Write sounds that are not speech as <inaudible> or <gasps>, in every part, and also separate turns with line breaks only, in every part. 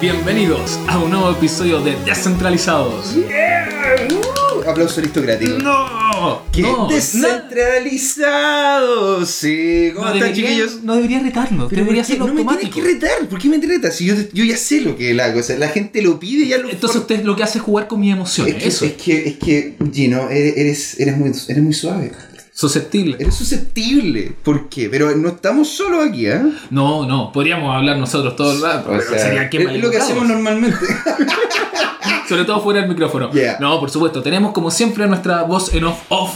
Bienvenidos a un nuevo episodio de Descentralizados.
Uh, aplauso aristocrático.
¡No!
¿Qué?
no,
Descentralizados. Sí, ¿cómo
no
están,
debería,
chiquillos?
No debería retarlo,
Pero
debería ser
no me tienes que retar. ¿Por qué me retas? Si yo, yo ya sé lo que es la cosa. La gente lo pide y ya lo
Entonces usted lo que hace es jugar con mis emociones.
es que,
Eso.
es que, es que, Gino, eres, eres muy, eres muy suave.
Susceptible.
Eres susceptible. ¿Por qué? Pero no estamos solo aquí, ¿eh?
No, no, podríamos hablar nosotros todo el rato.
O sea,
sería que
es lo que hacemos normalmente. <laughs>
Sobre todo fuera del micrófono.
Yeah.
No, por supuesto. Tenemos como siempre nuestra voz en off off.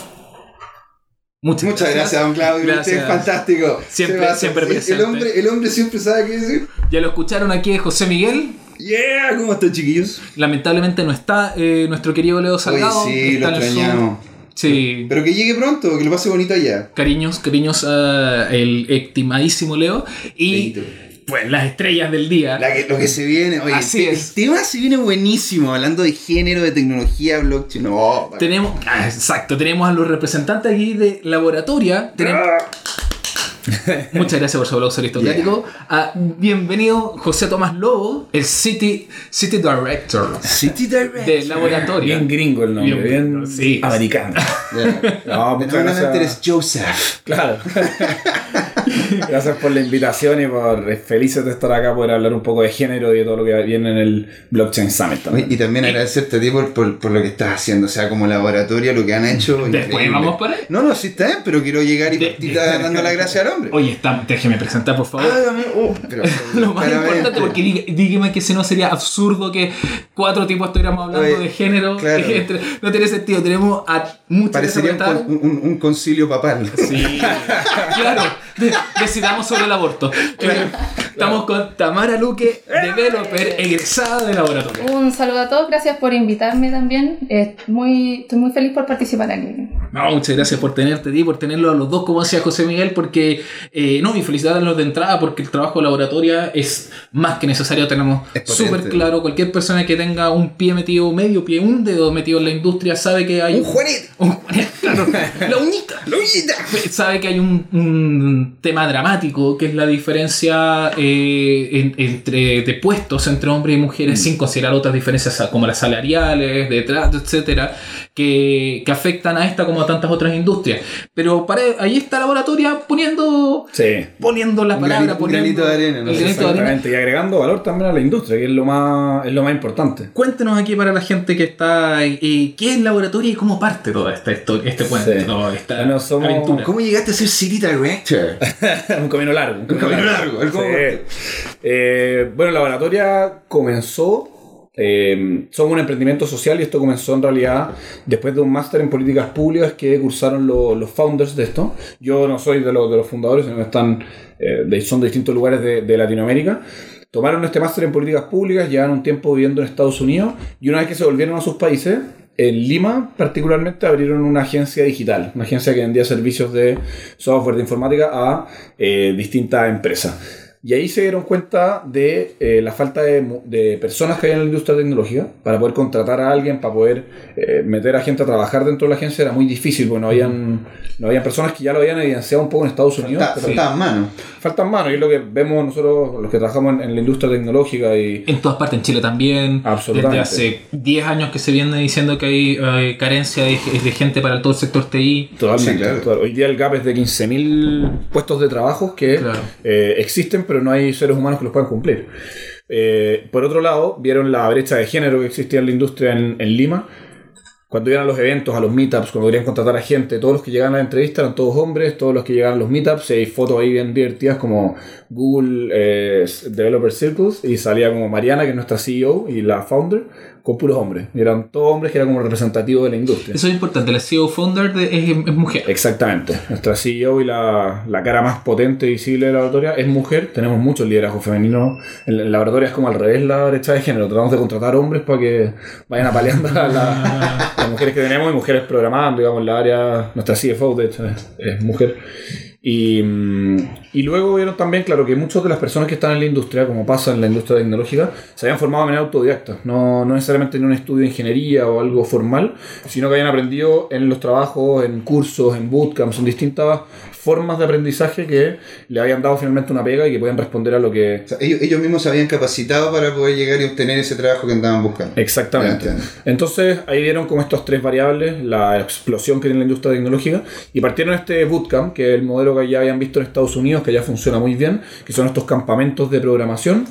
Muchas,
Muchas gracias, don Claudio. Usted
Gracias.
es fantástico.
Siempre- siempre presente.
El hombre, el hombre siempre sabe qué decir.
Ya lo escucharon aquí de José Miguel.
Yeah, ¿cómo están, chiquillos?
Lamentablemente no está eh, nuestro querido Leo Salgado.
Oye, sí, lo extrañamos.
Sí.
Pero que llegue pronto, que lo pase bonito allá.
Cariños, cariños a el estimadísimo Leo. Y
Leito.
pues las estrellas del día.
La que- lo que se viene, oye,
Así
el,
es.
el tema se viene buenísimo, hablando de género, de tecnología, blockchain. No, para-
Tenemos, ah, exacto, tenemos a los representantes aquí de Laboratoria. Tenemos,
Ah, <laughs>
muchas gracias por su aplauso aristocrático. Ah, bienvenido José Tomás Lobo, el City, City Director
City Direct.
de Laboratoria.
Bien gringo el nombre,
Bien,
bien,
sí.
americano. <laughs>
Yeah.
No, muchas
Fenomenalmente eres
gracias.
Joseph.
Claro. <laughs> gracias por la invitación y por eh, felices de estar acá poder hablar un poco de género y de todo lo que viene en el Blockchain Summit también.
Y también agradecerte a ti por, por, por lo que estás haciendo, o sea, como laboratorio, lo que han hecho.
Después
increíble.
vamos por ahí.
No, no, sí está bien, pero quiero llegar y
De-
partir dando la gracia al
Oye, está, déjeme presentar, por favor.
Ah, oh, pero- <laughs>
Lo más
claramente.
importante, porque diga- dígame que si no sería absurdo que cuatro tipos estuviéramos hablando
Oye,
de género.
claro. <laughs>
Entre- no tiene sentido. Tenemos a muchos
Parecería un, con- un- un concilio papal.
Sí, <laughs> claro. De- decidamos sobre el aborto. Eh, Estamos con Tamara Luque, developer, egresada de laboratorio.
Un saludo a todos, gracias por invitarme también. Eh, muy, estoy muy feliz por participar aquí.
No, muchas gracias por tenerte ti, por tenerlo a los dos, como decía José Miguel, porque, eh, no, y felicitarlos de entrada, porque el trabajo de laboratoria es más que necesario. Tenemos súper claro, cualquier persona que tenga un pie metido, medio pie, un dedo metido en la industria, sabe que hay.
¡Un Juanito!
un- <laughs> claro, la uñita.
¡La uñita!
sabe que hay un, un tema dramático que es la diferencia eh, en- entre de puestos entre hombres y mujeres sin considerar otras diferencias como las salariales, de trato, etcétera, que, que afectan a esta como a tantas otras industrias. Pero para, ahí está laboratoria poniendo
Sí.
poniendo la
Un
palabra,
un
poniendo
granito de arena, ¿no?
el granito de arena.
Exactamente, y agregando valor también a la industria, que es lo más, es lo más importante.
Cuéntenos aquí para la gente que está eh, qué es laboratorio y cómo parte toda esta historia, este cuento,
Sí.
toda esta
Bueno, somos-
aventura.
¿Cómo llegaste a ser City Director? <laughs>
un camino largo. Un
camino largo,
Sí. Eh, bueno, Laboratoria comenzó. Eh, somos un emprendimiento social y esto comenzó en realidad después de un máster en políticas públicas que cursaron lo- los founders de esto. Yo no soy de, los de los fundadores, sino están, eh, de- son de distintos lugares de, de Latinoamérica. Tomaron este máster en políticas públicas, llevan un tiempo viviendo en Estados Unidos y una vez que se volvieron a sus países, en Lima particularmente abrieron una agencia digital, una agencia que vendía servicios de software de informática a eh, distintas empresas. Y ahí se dieron cuenta de eh, la falta de, mu- de personas que hay en la industria tecnológica para poder contratar a alguien, para poder eh, meter a gente a trabajar dentro de la agencia era muy difícil, porque no habían, no habían personas que ya lo habían evidenciado un poco en Estados Unidos.
Falta-
pero
Faltaban manos.
Faltan manos, y es lo que vemos nosotros, los que trabajamos en, en la industria tecnológica y
En todas partes, en Chile también.
Absolutamente.
Desde hace 10 años que se viene diciendo que hay eh, carencia de, de gente para todo el sector TI.
Totalmente.
Sí, claro.
Hoy día el gap es de 15.000 puestos de trabajo que
Claro.
eh, existen, pero no hay seres humanos que los puedan cumplir. Eh, por otro lado, vieron la brecha de género que existía en la industria en, en Lima. Cuando iban a los eventos, a los meetups, cuando querían contratar a gente, todos los que llegaban a la entrevista eran todos hombres, todos los que llegaban a los meetups, y hay fotos ahí bien divertidas como Google eh, Developer Circles, y salía como Mariana, que es nuestra CEO y la founder, con puros hombres. Eran todos hombres que eran como representativos de la industria.
Eso es importante. La CEO founder de- es, es mujer.
Exactamente. Nuestra CEO y la, la cara más potente y visible de la laboratoria es mujer. Tenemos mucho liderazgo femenino. En la laboratoria es como al revés la brecha de género. Tratamos de contratar hombres para que vayan apaleando a la- <laughs> las mujeres que tenemos y mujeres programando, digamos, en la área. Nuestra CFO, de hecho, es, es mujer. Y, mm, y luego vieron también, claro, que muchas de las personas que están en la industria, como pasa en la industria tecnológica, se habían formado de manera autodidacta. No, no necesariamente en un estudio de ingeniería o algo formal, sino que habían aprendido en los trabajos, en cursos, en bootcamps, en distintas formas de aprendizaje que le habían dado finalmente una pega y que podían responder a lo que...
O sea, ellos, ellos mismos se habían capacitado para poder llegar y obtener ese trabajo que andaban buscando.
Exactamente. Entonces ahí vieron como estas tres variables, la explosión que tiene la industria tecnológica, y partieron este bootcamp, que es el modelo que ya habían visto en Estados Unidos, que ya funciona muy bien, que son estos campamentos de programación,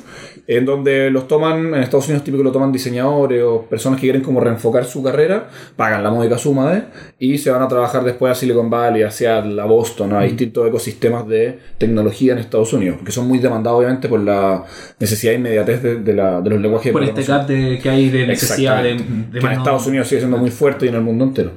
en donde los toman, en Estados Unidos típico lo toman diseñadores o personas que quieren como reenfocar su carrera, pagan la módica suma de, y se van a trabajar después a Silicon Valley, a Seattle, a Boston, a distintos ecosistemas de tecnología en Estados Unidos, porque son muy demandados obviamente por la necesidad e inmediatez de, de la- de los lenguajes de
Por este
programación.
gap de, que hay de necesidad de, de
que en Estados Unidos sigue siendo muy fuerte y en el mundo entero.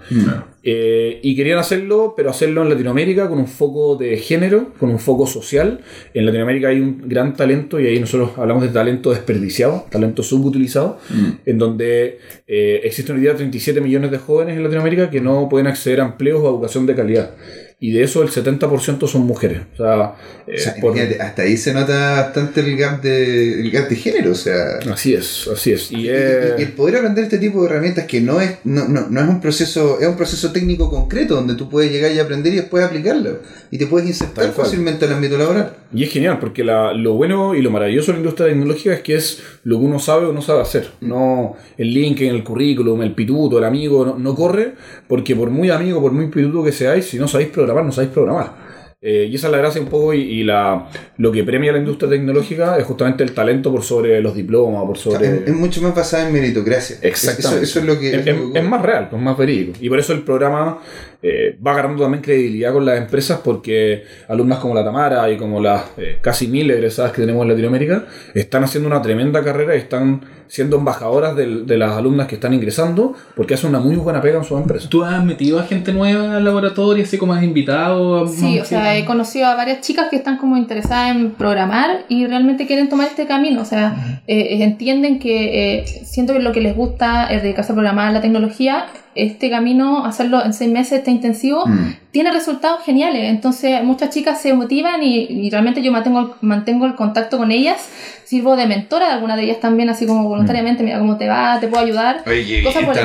Eh, y querían hacerlo, pero hacerlo en Latinoamérica con un foco de género, con un foco social. En Latinoamérica hay un gran talento y ahí nosotros hablamos de talento desperdiciado, talento subutilizado, en donde eh, existen hoy día 37 millones de jóvenes en Latinoamérica que no pueden acceder a empleos o a educación de calidad. Y de eso el 70% son mujeres. O sea, eh,
O sea,
por-
hasta ahí se nota bastante el gap de, el gap de género, o sea...
así es, así es. Y, eh,
y el poder aprender este tipo de herramientas que no es, no, no, no es un proceso, es un proceso técnico concreto donde tú puedes llegar y aprender y después aplicarlo. Y te puedes insertar fácilmente al ámbito laboral.
Y es genial, porque la- lo bueno y lo maravilloso de la industria tecnológica es que es lo que uno sabe o no sabe hacer. No el link en el currículum, el pituto, el amigo, no, no corre, porque por muy amigo, por muy pituto que seáis, si no sabéis programar, no sabéis programar. Eh, y esa es la gracia un poco y, y la, lo que premia la industria tecnológica es justamente el talento por sobre los diplomas, por sobre...
es, es mucho más basada en meritocracia.
Exactamente.
Eso, eso es lo que...
Es,
es lo
es-
que-
es más real, pues más verídico. Y por eso el programa eh, va ganando también credibilidad con las empresas porque alumnas como la Tamara y como las eh, casi mil egresadas que tenemos en Latinoamérica están haciendo una tremenda carrera y están siendo embajadoras del- de, las alumnas que están ingresando porque hacen una muy buena pega en sus empresas.
¿Tú has metido a gente nueva al laboratorio, así como has invitado? a
Sí, o sea, he conocido a varias chicas que están como interesadas en programar y realmente quieren tomar este camino. O sea, eh, entienden que eh, siento que lo que les gusta es dedicarse a programar la tecnología. Este camino, hacerlo en seis meses, este intensivo,
Mm.
tiene resultados geniales. Entonces, muchas chicas se motivan y, y realmente yo mantengo, mantengo el contacto con ellas. Sirvo de mentora de algunas de ellas también, así como voluntariamente. Mira cómo te va, te puedo ayudar.
Oye, qué
Cosas por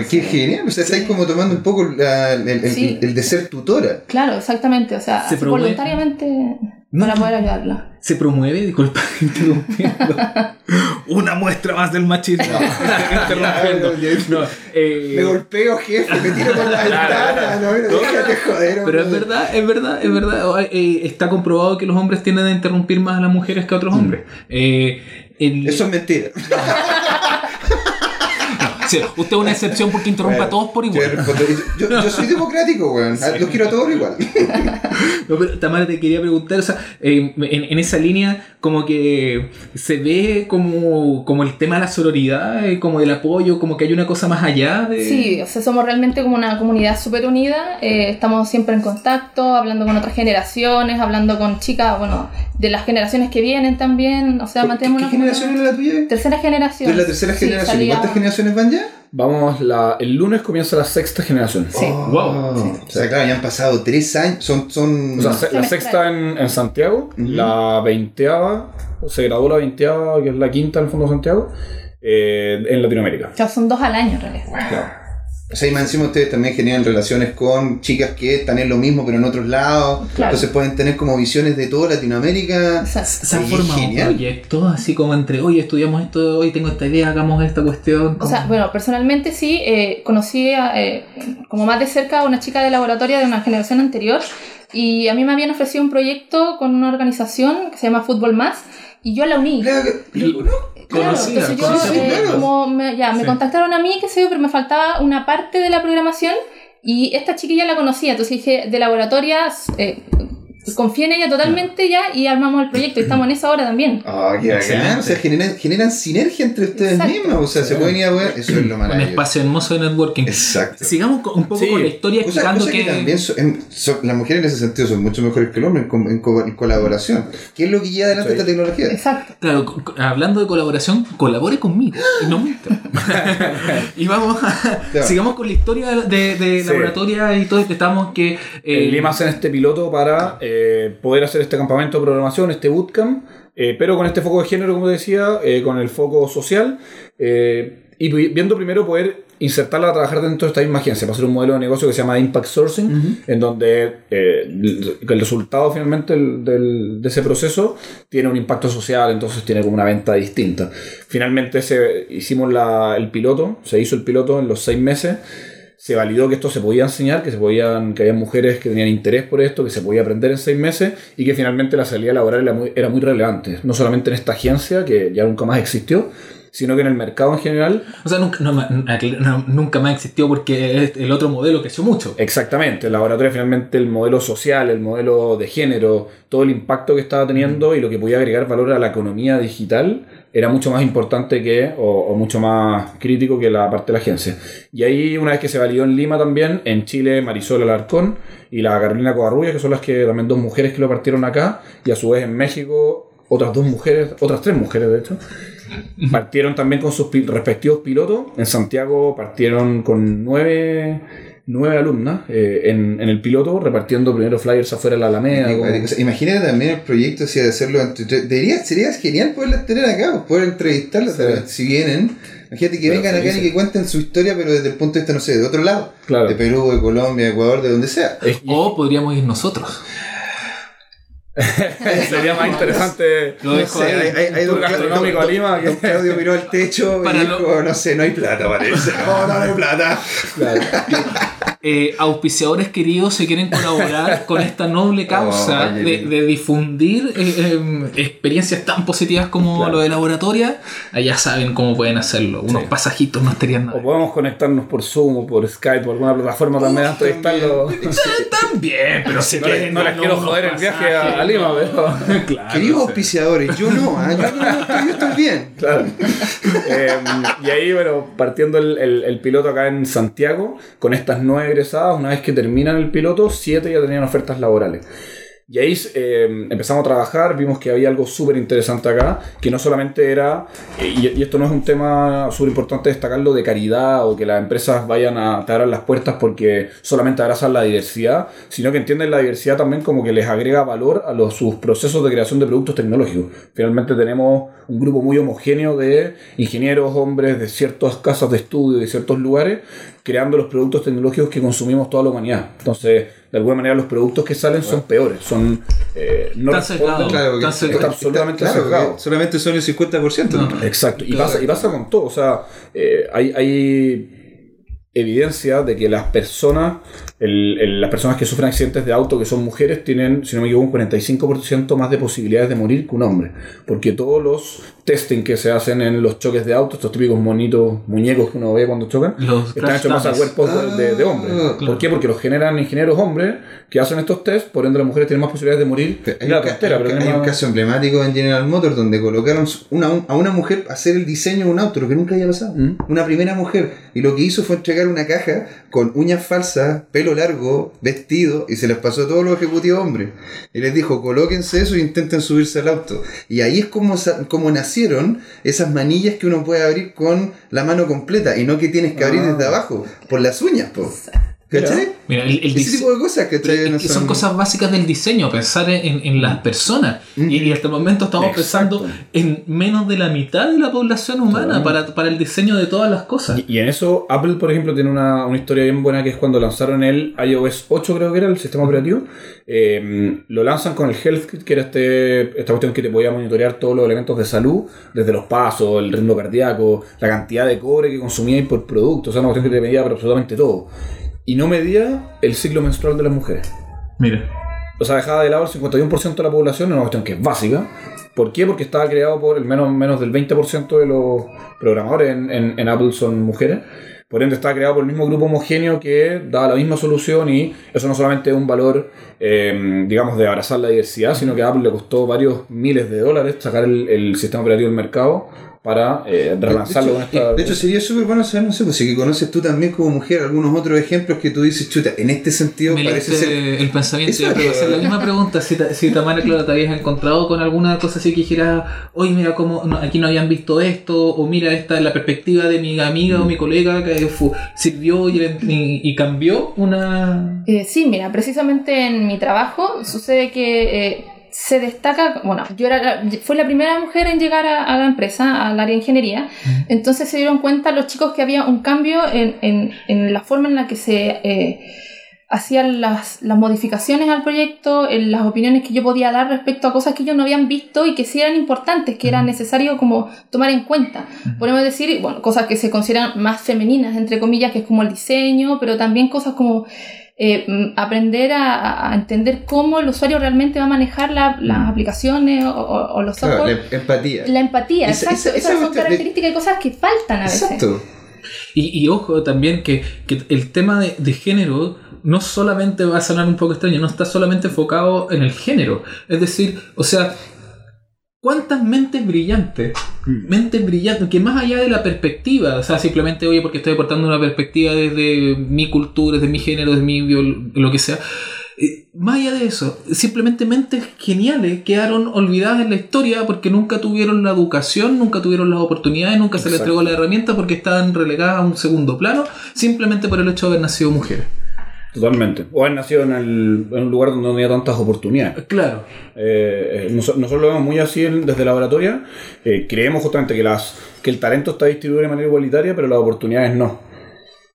el
qué genial. O sea, estáis como tomando un poco la- el, el-
Sí.
el de ser tutora.
Claro, exactamente. O sea,
Se
así voluntariamente
No.
para poder ayudarla.
Se promueve, disculpa, <laughs> interrumpiendo. Una muestra más del machismo. <laughs> interrumpiendo. <laughs> No, eh,
Me golpeo, jefe, me tiro por la ventana. No, no, déjate joder.
Pero es verdad, es verdad, es verdad. Eh, está comprobado que los hombres tienden a interrumpir más a las mujeres que a otros hombres. Eh, el-
Eso es mentira.
Sí, usted es una excepción porque interrumpe a todos por igual.
yo, yo soy democrático, weón. Los quiero a todos igual. <laughs>
No, pero Tamara, te quería preguntar, o sea, eh, en, en esa línea, como que se ve como, como el tema de la sororidad, eh, como del apoyo, como que hay una cosa más allá de.
Sí, o sea, somos realmente como una comunidad súper unida, eh, estamos siempre en contacto, hablando con otras generaciones, hablando con chicas, bueno, de las generaciones que vienen también, o sea,
¿Qué,
mantenemos
qué
una
generación era la tuya?
Tercera generación.
¿Tú eres la tercera
Sí,
generación? ¿Y
salía-
cuántas generaciones van ya?
Vamos, la, el lunes comienza la sexta generación.
Sí.
Wow.
O sea, claro, ya han pasado tres años. Son. son...
O sea, se- la sexta en, en Santiago, la veinteava, se graduó la veinteava, que es la quinta en el Fondo de Santiago, eh, en Latinoamérica.
O sea, son dos al año en realidad.
Claro.
O sea, y más encima ustedes también generan relaciones con chicas que están en lo mismo, pero en otros lados.
Claro.
Entonces pueden tener como visiones de toda Latinoamérica.
Exacto.
Se han formado
genial.
proyectos así como entre, oye, estudiamos esto, hoy tengo esta idea, hagamos esta cuestión.
O sea, bueno, personalmente sí, eh, conocí a, eh, como más de cerca a una chica de laboratorio de una generación anterior y a mí me habían ofrecido un proyecto con una organización que se llama Fútbol Más y yo la uní.
Claro,
entonces yo, eh,
claro.
como me, ya, me
Sí.
contactaron a mí, qué sé yo, pero me faltaba una parte de la programación y esta chiquilla la conocía, entonces dije, de laboratorias, eh, confié en ella totalmente ya y armamos el proyecto y <clears throat> estamos en esa hora también.
Ah, qué bacán. O sea, generan, generan sinergia entre ustedes
Exacto.
mismas. O sea, se pueden ir a ver. Eso es lo
un
maravilloso.
espacio hermoso de networking.
Exacto.
Sigamos con- un poco
Sí.
con la historia explicando
que,
que,
también en- las mujeres en ese sentido son mucho mejores que el hombre en, co- en co- en colaboración. ¿Qué es lo que lleva adelante
Sí.
esta tecnología?
Exacto.
Claro, hablando de colaboración, colabore conmigo y no <laughs> y vamos a, sigamos con la historia de, de
Sí.
laboratoria y todo. Estamos que eh,
En Lima hacen este piloto para eh, eh, poder hacer este campamento de programación, este bootcamp, eh, pero con este foco de género, como decía, eh, con el foco social, y vi- viendo primero poder insertarla a trabajar dentro de esta misma agencia, para hacer un modelo de negocio que se llama Impact Sourcing, en donde el el resultado finalmente del- del- de ese proceso tiene un impacto social, entonces tiene como una venta distinta. Finalmente se, hicimos la- el piloto, se hizo el piloto en los seis meses, se validó que esto se podía enseñar, que se podían, que había mujeres que tenían interés por esto, que se podía aprender en seis meses y que finalmente la salida laboral era muy, era muy relevante, no solamente en esta agencia que ya nunca más existió, sino que en el mercado en general.
O sea, nunca, no, no, nunca más existió porque el otro modelo creció mucho.
Exactamente, el laboratorio finalmente el modelo social, el modelo de género, todo el impacto que estaba teniendo y lo que podía agregar valor a la economía digital era mucho más importante que, o, mucho más crítico que la parte de la agencia. Y ahí, una vez que se validó en Lima también, en Chile, Marisol Alarcón y la Carolina Covarrubia, que son las que también dos mujeres que lo partieron acá, y a su vez en México otras dos mujeres, otras tres mujeres de hecho, partieron también con sus respectivos pilotos. En Santiago partieron con nueve, nueve alumnas eh, en, en el piloto, repartiendo primero flyers afuera de la Alameda. como-
O sea, imagínate también el proyecto si de hacerlo entre debería sería genial poderlas tener acá pues, poder entrevistarlas
Sí.
si vienen imagínate que
Pero
vengan acá y que cuenten su historia pero desde el punto de vista no sé de otro lado
Claro.
de Perú de Colombia de Ecuador de donde sea
Es-
O podríamos ir nosotros. <laughs>
sería más interesante.
Lo
no
dejo
sé,
ahí.
hay, hay, don,
gastronómico a Lima, que-
Claudio miró al techo y
Para
dijo no sé no hay plata parece no no, no hay plata
Claro.
Eh, auspiciadores queridos se quieren colaborar <laughs> con esta noble causa
Oh,
de, de difundir eh, em, experiencias tan positivas como
Claro.
lo de laboratoria, allá saben cómo pueden hacerlo. Unos
Sí.
pasajitos no estarían nada.
O podemos conectarnos por Zoom o por Skype o alguna plataforma también a entrevistarlo.
También, <laughs> <laughs> pero si
No, les- no les quiero joder el viaje a, a Lima, pero.
Claro,
queridos
sea.
auspiciadores yo no ¿ah? yo, no, no estoy, yo estoy bien
Claro. Eh, y ahí, bueno, partiendo el, el- el piloto acá en Santiago, con estas nueve egresadas, una vez que terminan el piloto, siete ya tenían ofertas laborales. Y ahí eh, empezamos a trabajar, vimos que había algo súper interesante acá, que no solamente era, y, y esto no es un tema súper importante destacarlo de caridad o que las empresas vayan a te abran las puertas porque solamente abrazan la diversidad, sino que entienden la diversidad también como que les agrega valor a sus procesos de creación de productos tecnológicos. Finalmente tenemos un grupo muy homogéneo de ingenieros, hombres de ciertas casas de estudio, de ciertos lugares, creando los productos tecnológicos que consumimos toda la humanidad. Entonces, de alguna manera los productos que salen son peores, son eh, no
Están
responden-.
Claro,
Está
está absolutamente
claro, solamente son el 50%.
No.
¿no?
Exacto, y
Claro.
pasa, y pasa con todo, o sea, eh, hay, hay evidencia de que las personas, el- el- las personas que sufren accidentes de auto que son mujeres tienen, si no me equivoco, un 45% más de posibilidades de morir que un hombre, porque todos los testing que se hacen en los choques de auto, estos típicos monitos, muñecos que uno ve cuando chocan,
Los
están hechos más a cuerpos de, de- de hombres.
Ah,
¿Por qué? Porque los generan ingenieros hombres que hacen estos test, por ende las mujeres tienen más posibilidades de morir.
Hay,
la
un, ca-
tontera,
hay
pero
un-
tienen
hay un caso emblemático en General Motors donde colocaron una, a una mujer a hacer el diseño de un auto, lo que nunca había pasado.
¿Mm?
Una primera mujer. Y lo que hizo fue entregar una caja con uñas falsas, pelo largo, vestido, y se les pasó a todos los ejecutivos hombres. Y les dijo, colóquense eso e intenten subirse al auto. Y ahí es como, como nacieron esas manillas que uno puede abrir con la mano completa y no que tienes que abrir
Ah.
desde abajo, por las uñas, po. ¿Cachai?
Mira, el, el
Ese tipo de cosas, ¿cachai? No
que son cosas básicas del diseño, pensar en, en las personas. Y, y hasta el momento estamos
Exacto.
pensando en menos de la mitad de la población humana para, para el diseño de todas las cosas.
Y, y en eso, Apple, por ejemplo, tiene una, una historia bien buena que es cuando lanzaron el iOS 8, creo que era el sistema operativo. eh, lo lanzan con el Health Kit, que era este, esta cuestión que te podía monitorear todos los elementos de salud, desde los pasos, el ritmo cardíaco, la cantidad de cobre que consumíais por producto. O sea, una cuestión que te medía por absolutamente todo. Y no medía el ciclo menstrual de las mujeres.
Mira.
O sea, dejaba de lado el 51% de la población, una cuestión que es básica. ¿Por qué? Porque estaba creado por el menos, menos del 20% de los programadores en, en- en Apple son mujeres. Por ende, estaba creado por el mismo grupo homogéneo que daba la misma solución y eso no solamente es un valor, eh, digamos, de abrazar la diversidad, sino que a Apple le costó varios miles de dólares sacar el, el sistema operativo del mercado para eh, relanzarlo con esta.
De hecho, sería súper bueno saber, no sé, pues si que conoces tú también como mujer algunos otros ejemplos que tú dices, chuta, en este sentido
Me
parece
leíste
ser.
el pensamiento y
Exacto.
te iba a hacer la misma pregunta. Si, ta- si Tamara, claro, te habías encontrado con alguna cosa así que dijera, oye, mira, cómo no- aquí no habían visto esto, o mira, esta es la perspectiva de mi amiga o mi colega que sirvió y, y- y cambió una.
Eh, sí, mira, precisamente en mi trabajo sucede que eh, se destaca, bueno, yo era la- fui la primera mujer en llegar a, a la empresa, al área de ingeniería, entonces se dieron cuenta los chicos que había un cambio en, en- en la forma en la que se eh, hacían las, las modificaciones al proyecto, en las opiniones que yo podía dar respecto a cosas que ellos no habían visto y que sí eran importantes, que era necesario como tomar en cuenta. Podemos decir, bueno, cosas que se consideran más femeninas, entre comillas, que es como el diseño, pero también cosas como eh, mm, aprender a, a entender cómo el usuario realmente va a manejar la- las aplicaciones o, o- o los
Claro,
software.
la empatía.
La empatía,
Esa-
exacto.
esa- esa
Esas son
de-
características y cosas que faltan a veces.
Exacto.
Y, y ojo también que, que el tema de, de género no solamente va a sonar un poco extraño, no está solamente enfocado en el género. Es decir, o sea, ¿cuántas mentes brillantes? Mentes brillantes, que más allá de la perspectiva, o sea, simplemente, oye, porque estoy aportando una perspectiva desde mi cultura, desde mi género, desde mi lo que sea. eh, Más allá de eso, simplemente mentes geniales quedaron olvidadas en la historia porque nunca tuvieron la educación, nunca tuvieron las oportunidades, nunca se les entregó la herramienta porque estaban relegadas a un segundo plano, simplemente por el hecho de haber nacido mujeres.
Totalmente. O han nacido en, el- en un lugar donde no había tantas oportunidades.
Claro.
Eh, eh, noso- nosotros lo vemos muy así en- desde laboratoria. Eh, creemos justamente que, las, que el talento está distribuido de manera igualitaria, pero las oportunidades no.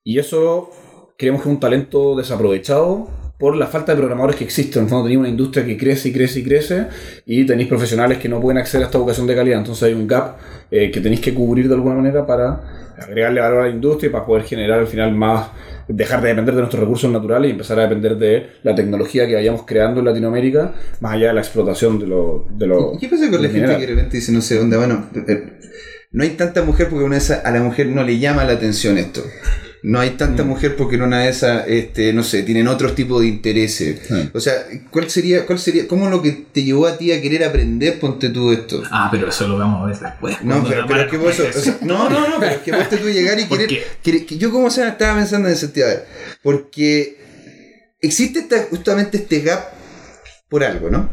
Y eso creemos que es un talento desaprovechado por la falta de programadores que existen. En el fondo tenéis una industria que crece y crece y crece y tenéis profesionales que no pueden acceder a esta educación de calidad. Entonces hay un gap eh, que tenéis que cubrir de alguna manera para agregarle valor a la industria y para poder generar al final más, dejar de depender de nuestros recursos naturales y empezar a depender de la tecnología que vayamos creando en Latinoamérica, más allá de la explotación de lo... De lo
¿Y ¿Qué pasa con la gente que de repente dice, no sé dónde, bueno, eh, no hay tanta mujer porque una esas, a la mujer no le llama la atención esto. No hay tanta
Mm.
mujer porque en una de esas, este, no sé, tienen otros tipos de intereses. O sea, ¿cuál sería, cuál sería, cómo lo que te llevó a ti a querer aprender, ponte tú esto?
Ah, pero eso lo vamos a ver después.
No, pero, pero es que vos, o sea, no, no, no, pero es que vos te tú llegar y <laughs>
¿Por
querer, querer- que yo como sea estaba pensando en ese sentido, a ver, porque existe esta- justamente este gap por algo, ¿no?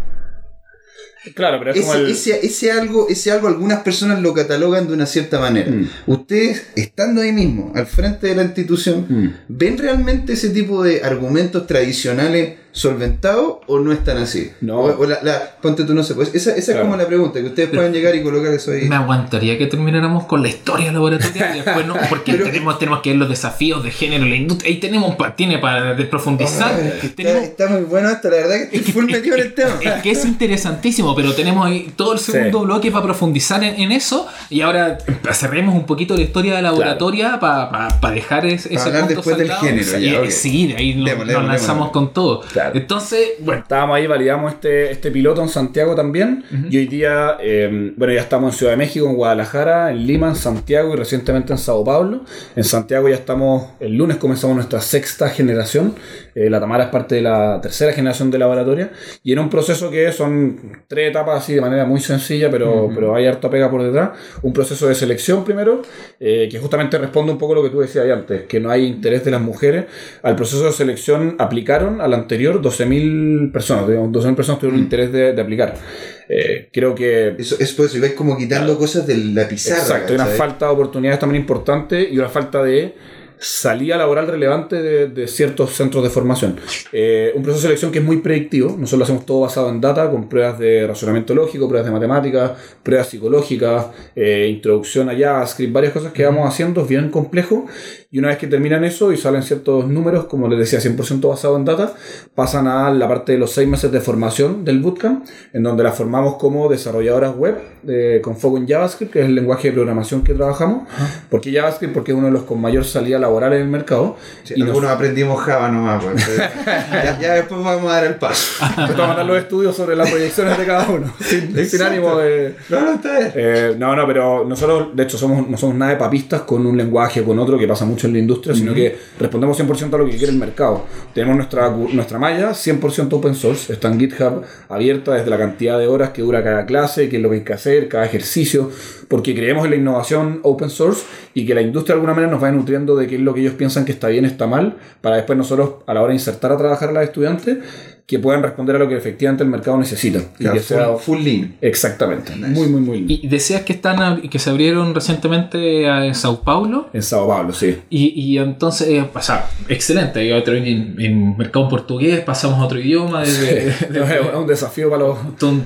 Claro, pero es como
Ese,
el...
ese, ese algo, ese algo algunas personas lo catalogan de una cierta manera.
Mm.
Ustedes, estando ahí mismo, al frente de la institución,
Mm.
¿ven realmente ese tipo de argumentos tradicionales solventados o no están así?
No.
O, o la, la- ponte tú, no sé, pues esa, esa
Claro.
es como la pregunta, que ustedes <laughs> puedan llegar y colocar eso ahí.
Me aguantaría que termináramos con la historia laboratoria y <laughs> después no, porque
Pero-
tenemos, tenemos que ver los desafíos de género la industria. Ahí tenemos, tiene para profundizar.
Ah, es que está,
tenemos,
está muy bueno esto, la verdad que estoy full metido en el tema.
es que es interesantísimo, pero tenemos ahí todo el segundo
Sí.
bloque para profundizar en, en eso. Y ahora cerremos un poquito la historia de la laboratoria para dejar es- ese
hablar
punto
después del género,
Sí,
ya, ok.
Sí, de ahí nos,
Démosle,
nos
démosle,
lanzamos
démosle.
con todo.
Claro.
Entonces, bueno,
Estábamos ahí, validamos este, este piloto en Santiago también. Y hoy día, eh, bueno, ya estamos en Ciudad de México, en Guadalajara, en Lima, en Santiago y recientemente en Sao Paulo. En Santiago ya estamos, el lunes comenzamos nuestra sexta generación. Eh, la Tamara es parte de la tercera generación de laboratoria. Y en un proceso que son tres etapas así de manera muy sencilla, pero, pero hay harta pega por detrás. Un proceso de selección primero, eh, que justamente responde un poco a lo que tú decías ahí antes, que no hay interés de las mujeres. Al proceso de selección aplicaron al anterior 12.000 personas, digamos, 12.000 personas tuvieron interés de, de aplicar. Eh, creo que
Eso es por eso, vais como quitando cosas de la pizarra.
Exacto, hay una falta de oportunidades también importante y una falta de salida laboral relevante de, de ciertos centros de formación. Eh, un proceso de selección que es muy predictivo, nosotros lo hacemos todo basado en data, con pruebas de razonamiento lógico, pruebas de matemáticas, pruebas psicológicas, eh, introducción a JavaScript, varias cosas que vamos haciendo, es bien complejo, y una vez que terminan eso y salen ciertos números, como les decía, 100% basado en data, pasan a la parte de los seis meses de formación del bootcamp, en donde las formamos como desarrolladoras web eh, con foco en JavaScript, que es el lenguaje de programación que trabajamos. ¿Por qué JavaScript? Porque es uno de los con mayor salida laboral en el mercado.
Sí,
y nos-
algunos aprendimos Java nomás, pues, ya, ya después vamos a dar el paso. <laughs>
Vamos a mandar los estudios sobre las proyecciones de cada uno, <laughs> sin, sin ánimo de...
No, no.
Eh, no, no, pero nosotros, de hecho, somos, no somos nada de papistas con un lenguaje o con otro, que pasa mucho mucho en la industria, sino que respondemos 100% a lo que quiere el mercado. Tenemos nuestra, nuestra malla 100% open source, está en GitHub abierta desde la cantidad de horas que dura cada clase, qué es lo que hay que hacer, cada ejercicio, porque creemos en la innovación open source y que la industria de alguna manera nos va nutriendo de qué es lo que ellos piensan que está bien, está mal, para después nosotros a la hora de insertar a trabajar a los estudiantes que puedan responder a lo que efectivamente el mercado necesita.
Claro,
y que sea
full, full lean.
Exactamente.
Nice.
Muy, muy, muy lindo.
Y decías que están que se abrieron recientemente a- en Sao Paulo.
En Sao Paulo, sí.
Y, y entonces, eh, o sea, excelente. Otro en, en mercado portugués, pasamos a otro idioma. Desde, <laughs>
es un desafío para los.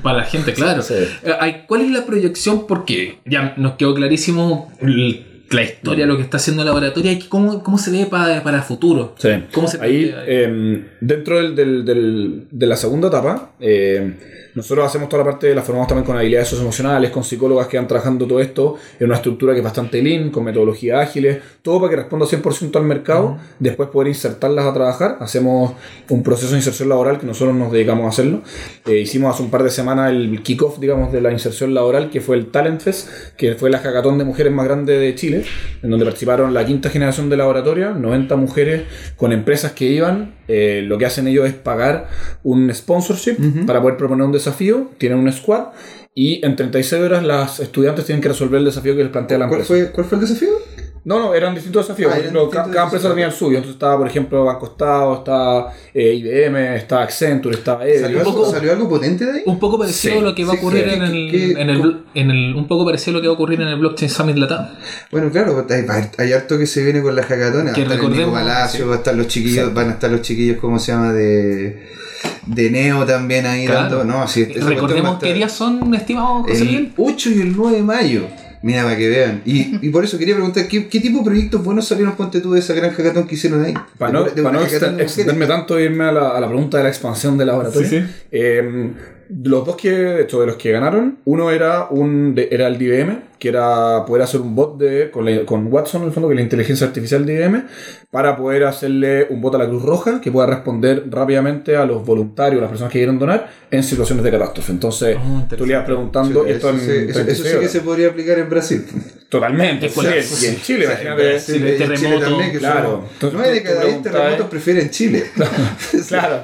para la gente, claro.
Sí.
Eh, hay- ¿Cuál es la proyección? Porque ya nos quedó clarísimo el- la historia, lo que está haciendo el laboratorio y cómo, cómo se ve para, para el futuro.
Sí.
¿Cómo se
Ahí, eh, dentro del, del- del- de la segunda etapa, eh, nosotros hacemos toda la parte, la formamos también con habilidades socioemocionales, con psicólogas que van trabajando todo esto en una estructura que es bastante lean, con metodologías ágiles, todo para que responda 100% al mercado, después poder insertarlas a trabajar. Hacemos un proceso de inserción laboral que nosotros nos dedicamos a hacerlo. Eh, hicimos hace un par de semanas el kickoff, digamos, de la inserción laboral, que fue el Talent Fest, que fue la hackathon de mujeres más grande de Chile, en donde participaron la quinta generación de laboratoria, 90 mujeres con empresas que iban. Eh, lo que hacen ellos es pagar un sponsorship para poder proponer un desafío, tienen un squad. Y en 36 horas las estudiantes tienen que resolver el desafío que les plantea la
¿Cuál
empresa.
fue, ¿Cuál fue el desafío?
No, no, eran distintos desafíos.
Ah, eran
ca-
distintos
cada empresa
desafíos.
tenía el suyo. Entonces estaba, por ejemplo, Banco Estado, estaba eh, IBM, estaba Accenture, estaba
¿Salió algo,
poco-
¿Salió algo potente de ahí?
Un poco parecido
Sí,
a lo que va a ocurrir
sí.
en, el,
¿Qué-
en, el, en el- Un poco parecido a lo que va a ocurrir en el Blockchain Summit Latam.
Bueno, claro, hay, hay harto que se viene con la hackathon.
Que recordemos-
Palacio, va a estar los chiquillos,
Sí.
van a estar los chiquillos, ¿cómo se llama? De, de Neo también ahí
Claro.
dando. No, sí, esa cuestión va a
Recordemos qué días son, estimado José Miguel.
El 8 y el 9 de mayo. Mira, para que vean. Y, <laughs> y por eso quería preguntar, ¿qué, qué tipo de proyectos buenos salieron, ponte tú, de esa gran hackathon que hicieron ahí?
Para no, para no extenderme tanto e irme a la, a la pregunta de la expansión del laboratorio.
Sí, sí.
eh, los dos que, de hecho, de los que ganaron, uno era un de- era el de IBM, que era poder hacer un bot de, con, la- con Watson, en el fondo, que es la inteligencia artificial de IBM, para poder hacerle un bot a la Cruz Roja que pueda responder rápidamente a los voluntarios, a las personas que quieren donar, en situaciones de catástrofe. Entonces,
Ah,
tú le ibas preguntando, esto
eso,
en
sí- eso- eso
36
sí que se podría aplicar en Brasil.
Totalmente. Sí, y en Chile, imagínate.
Sí, el
y en Chile
terremoto,
también, que
claro.
Nueve de cada
tú
10
preguntas,
terremotos
¿eh?
prefieren Chile. <laughs>
Claro.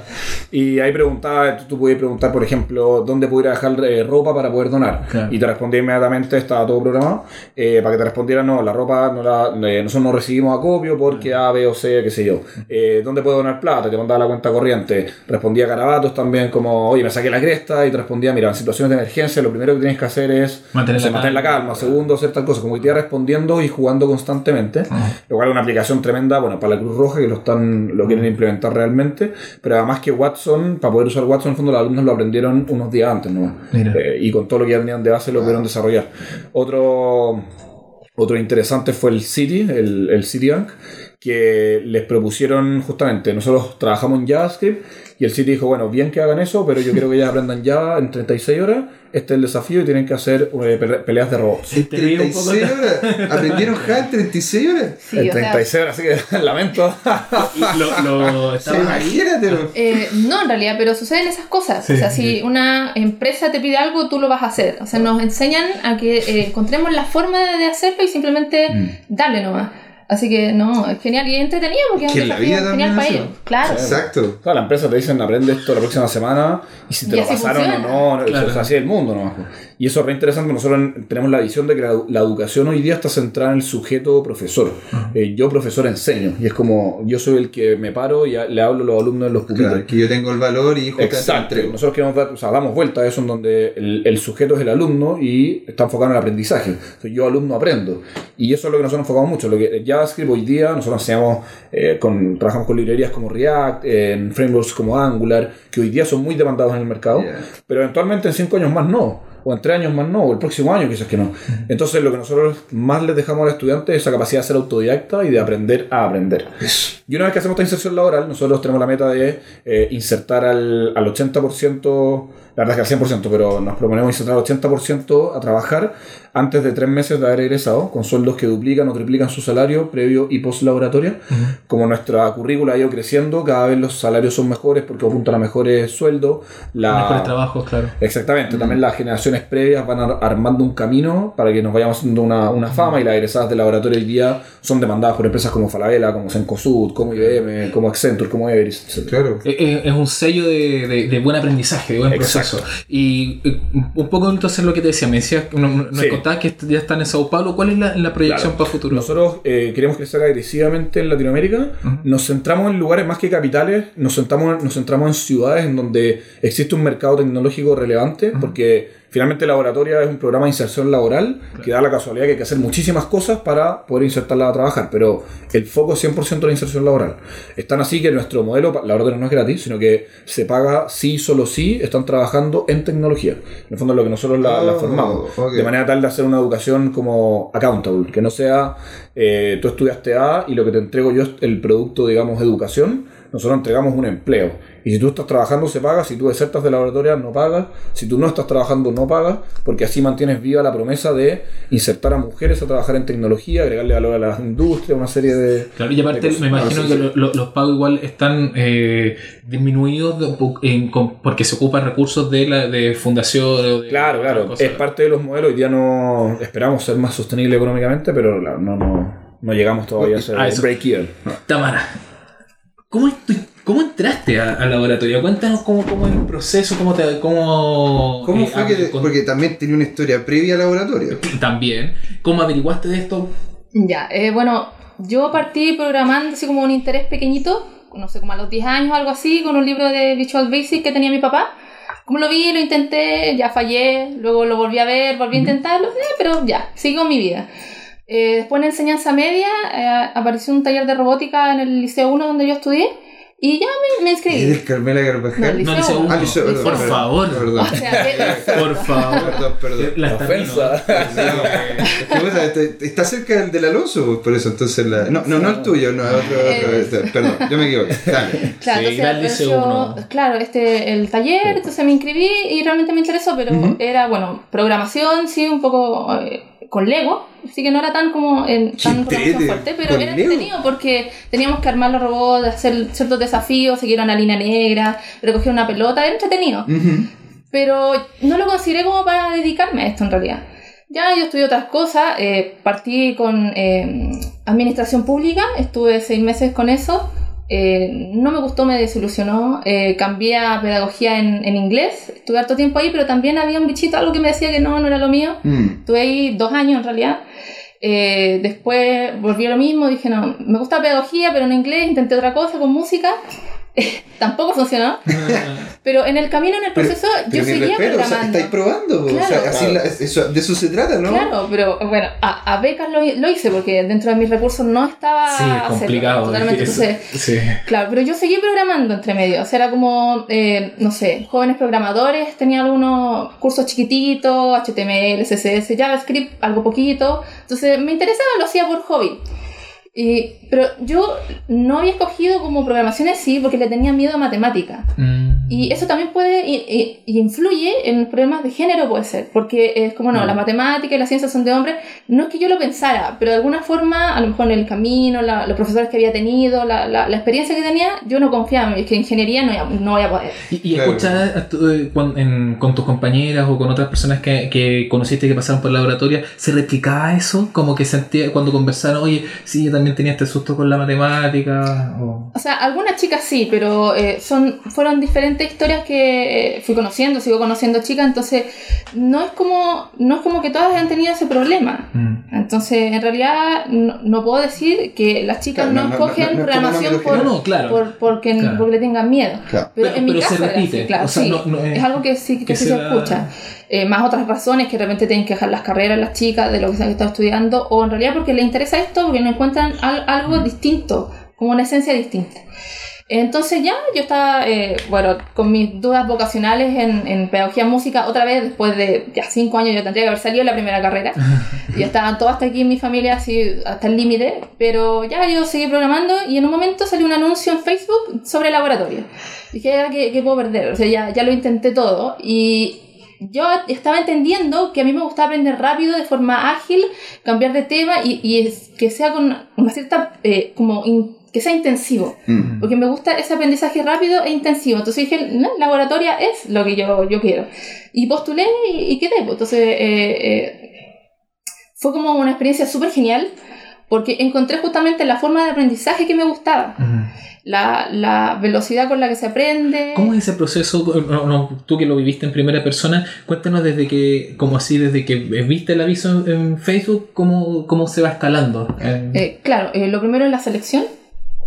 Y ahí preguntaba, tú, tú podías preguntar, por ejemplo, dónde pudiera dejar eh, ropa para poder donar.
Claro.
Y te respondía inmediatamente, estaba todo programado, eh, para que te respondiera, no, la ropa no la, eh, nosotros no recibimos acopio porque A, B o C, qué sé yo. Eh, ¿Dónde puedo donar plata? Te mandaba la cuenta corriente. Respondía Carabatos también como, oye, me saqué la cresta y te respondía, mira, en situaciones de emergencia lo primero que tienes que hacer es
Mantener la
mantener la
calma.
Segundo, hacer tal cosa. Como que te iba respondiendo y jugando constantemente. Lo cual es una aplicación tremenda, bueno, para la Cruz Roja que lo están lo quieren implementar realmente. Pero además que Watson, para poder usar Watson, en el fondo los alumnos lo aprendieron unos días antes, ¿no? Eh, y con todo lo que ya tenían de base lo pudieron desarrollar. Otro, otro interesante fue el City, el, el Citibank, que les propusieron justamente, nosotros trabajamos en JavaScript y el City dijo, bueno, bien que hagan eso, pero yo quiero que ellas aprendan Java en 36 horas, este es el desafío y tienen que hacer eh, pele- peleas de robots.
Poco.
36 horas. ¿Aprendieron <laughs> en 36 horas?
Sí,
en
o sea,
36 horas, así que <laughs> lamento.
Lo, lo-
Sí, imagínatelo.
Eh, no, en realidad, pero suceden esas cosas.
Sí,
o sea,
sí.
si una empresa te pide algo, tú lo vas a hacer. O sea, nos enseñan a que eh, encontremos la forma de, de hacerlo y simplemente
Mm.
darle nomás. Así que no, es genial y entretenido porque es
Que
un
en la
desafío
vida
genial
también
para ellos. Claro.
Exacto.
Claro, la empresa te dicen aprende esto la próxima semana y si te
Y
lo pasaron
funciona.
o no,
Claro.
eso es así el mundo nomás. Y eso es re interesante, nosotros tenemos la visión de que la, la educación hoy día está centrada en el sujeto profesor. Eh, yo profesor enseño y es como yo soy el que me paro y a- le hablo a los alumnos en los pupitres.
Claro, que yo tengo el valor y justamente
Exacto. Nosotros queremos dar, o sea, damos vuelta a eso en donde el, el sujeto es el alumno y está enfocado en el aprendizaje. Entonces, yo alumno aprendo. Y eso es lo que nosotros enfocamos mucho. Lo que JavaScript hoy día, nosotros enseñamos, eh, con, trabajamos con librerías como React, en frameworks como Angular, que hoy día son muy demandados en el mercado,
Yeah.
pero eventualmente en cinco años más no. O en tres años más no, o el próximo año quizás que no. Entonces lo que nosotros más les dejamos a los estudiantes es esa capacidad de ser autodidacta y de aprender a aprender. Y una vez que hacemos esta inserción laboral, nosotros tenemos la meta de eh, insertar al, al 80% La verdad es que al 100%, pero nos proponemos incentrar al 80% a trabajar antes de tres meses de haber egresado, con sueldos que duplican o triplican su salario previo y post laboratorio. Como nuestra currícula ha ido creciendo, cada vez los salarios son mejores porque apuntan a mejores sueldos. La...
Mejores trabajos, claro.
Exactamente, también las generaciones previas van ar- armando un camino para que nos vayamos haciendo una, una fama y las egresadas de laboratorio hoy día son demandadas por empresas como Falabella, como Cencosud, como IBM, como Accenture, como Everest, etc.
Claro.
Eh, Es un sello de, de- de buen aprendizaje, de buen
Exacto.
Y un poco entonces lo que te decía, me decías, no- no- nos
Sí.
contabas que ya están en Sao Paulo. ¿Cuál es la, la proyección
Claro.
para futuro?
Nosotros eh, queremos crecer agresivamente en Latinoamérica. Nos centramos en lugares más que capitales, nos centramos, nos centramos en ciudades en donde existe un mercado tecnológico relevante, porque finalmente Laboratoria es un programa de inserción laboral que da la casualidad que hay que hacer muchísimas cosas para poder insertarla a trabajar, pero el foco es 100% en la inserción laboral. Es tan así que nuestro modelo, Laboratoria no es gratis, sino que se paga sí, solo sí, están trabajando en tecnología. En el fondo es lo que nosotros la, la
Oh,
formamos. De manera tal de hacer una educación como accountable, que no sea eh, tú estudiaste A y lo que te entrego yo es el producto, digamos, educación, nosotros entregamos un empleo. Y si tú estás trabajando se paga, si tú desertas de laboratorio no pagas, si tú no estás trabajando no pagas, porque así mantienes viva la promesa de insertar a mujeres a trabajar en tecnología, agregarle valor a las industrias, una serie de...
Claro, y aparte me imagino
Ah,
que lo- lo- los pagos igual están eh, disminuidos de- en- porque se ocupan recursos de, la, de fundación. de
Claro, claro, es parte de los modelos, hoy día no esperamos ser más sostenible económicamente, pero no, no, no llegamos todavía a ser
Ah,
break-even.
Tamara, ¿cómo, estu- cómo entraste a- al laboratorio? Cuéntanos cómo, cómo es el proceso, cómo te... Cómo,
¿Cómo
eh,
fue que.?
con-
Porque también tenía una historia previa al laboratorio. <laughs>
También, ¿cómo averiguaste de esto?
Ya, eh, bueno, yo partí programando así como un interés pequeñito, no sé, como a los 10 años o algo así, con un libro de Visual Basic que tenía mi papá. Como lo vi, lo intenté, ya fallé, luego lo volví a ver, volví a intentarlo, eh, pero ya, sigo mi vida. Eh, después en enseñanza media eh, apareció un taller de robótica en el Liceo 1 donde yo estudié y ya me, me
¿Es
inscribí.
del Carmela?
Liceo
No,
uno.
Ah, Liceo-
Liceo
Por
perdón,
favor.
Perdón.
O sea, que- <laughs>
Por favor.
Perdón, perdón.
La
La ofensa.
Es que, bueno, está cerca del, del Alonso, por eso, entonces la... No, no, no el tuyo, no, otro, otro, este, perdón, yo me equivoqué. Dale.
Claro,
Sí,
entonces
uno.
claro, este, el taller, entonces me inscribí y realmente me interesó, pero era, bueno, programación, sí, un poco eh, con Lego, así que no era tan como en, tan programación fuerte, pero era entretenido porque teníamos que armar los robots, hacer ciertos desafíos, seguir una línea negra, recoger una pelota, era entretenido, pero no lo consideré como para dedicarme a esto en realidad. Ya yo estudié otras cosas, eh, partí con eh, administración pública, estuve seis meses con eso, eh, no me gustó, me desilusionó, eh, cambié a pedagogía en, en inglés, estuve harto tiempo ahí, pero también había un bichito, algo que me decía que no, no era lo mío,
Mm.
estuve ahí dos años en realidad. Eh, después volví a lo mismo, dije no, me gusta pedagogía, pero en inglés, intenté otra cosa con música, <laughs> tampoco funcionó, <laughs> pero en el camino, en el
Pero-
proceso, yo
Pero
seguía
respeto, o sea,
programando.
estáis probando, po, o sea,
Claro.
así la- eso- de eso se trata, ¿no?
Claro, pero bueno, a, a becas lo, lo hice porque dentro de mis recursos no estaba
Sí, es
hacerlo,
complicado.
totalmente. Entonces,
sí.
claro, pero yo seguí programando entre medio. O sea, era como, eh, no sé, jóvenes programadores, tenía algunos cursos chiquititos, HTML, CSS, JavaScript, algo poquito. Entonces me interesaba, lo hacía por hobby. Y, pero yo no había escogido como programaciones sí porque le tenía miedo a matemática.
Mm.
Y eso también puede y, y- y influye en problemas de género, puede ser, porque es como, no,
Mm.
la matemática y las ciencias son de hombres, no es que yo lo pensara, pero de alguna forma, a lo mejor en el camino, la- los profesores que había tenido, la, la, la experiencia que tenía, yo no confiaba, es que ingeniería no, no voy a poder.
¿Y, y
Claro.
tu- eh, en- con tus compañeras o con otras personas que, que conociste que pasaron por la laboratoria, ¿se replicaba eso? Como que sentía cuando conversaron, oye, sí, yo también tenía este susto con la matemática. O...
O sea, algunas chicas sí, pero eh, son, fueron diferentes historias que eh, fui conociendo, sigo conociendo chicas, entonces no es como, no es como que todas hayan tenido ese problema.
Mm.
Entonces, en realidad, no, no puedo decir que las chicas
Claro,
no, escogen programación por,
No, no, claro.
por- porque,
Claro.
porque le tengan miedo.
Claro.
Pero,
Pero-
en mi
pero
caso
se
así,
repite,
claro,
o sea,
sí.
no- no es-
es algo que sí, que,
que
sí
se
se
da-
escucha. Eh, más otras razones que de repente tienen que dejar las carreras las chicas de lo que se han estado estudiando, o en realidad porque les interesa esto, porque no encuentran al- algo distinto, como una esencia distinta. Entonces ya yo estaba, eh, bueno, con mis dudas vocacionales en, en pedagogía música, otra vez después de ya cinco años yo tendría que haber salido de la primera carrera. <laughs> Y estaban todos hasta aquí en mi familia, así hasta el límite. Pero ya yo seguí programando y en un momento salió un anuncio en Facebook sobre laboratorio. Dije, ya, ¿qué, qué puedo perder? O sea, ya, ya lo intenté todo. Y yo estaba entendiendo que a mí me gusta aprender rápido, de forma ágil, cambiar de tema y, y es- que sea con una cierta, eh, como, in- que sea intensivo.
Mm.
Porque me gusta ese aprendizaje rápido e intensivo. Entonces dije, no, laboratoria es lo que yo, yo quiero. Y postulé y, y quedé. pues. Entonces eh, eh, fue como una experiencia súper genial porque encontré justamente la forma de aprendizaje que me gustaba. La, la velocidad con la que se aprende.
¿Cómo es ese proceso? No, no, tú que lo viviste en primera persona, cuéntanos desde que, como así, desde que viste el aviso en, en Facebook, cómo, cómo se va escalando. Eh,
Eh, claro, eh, lo primero es la selección.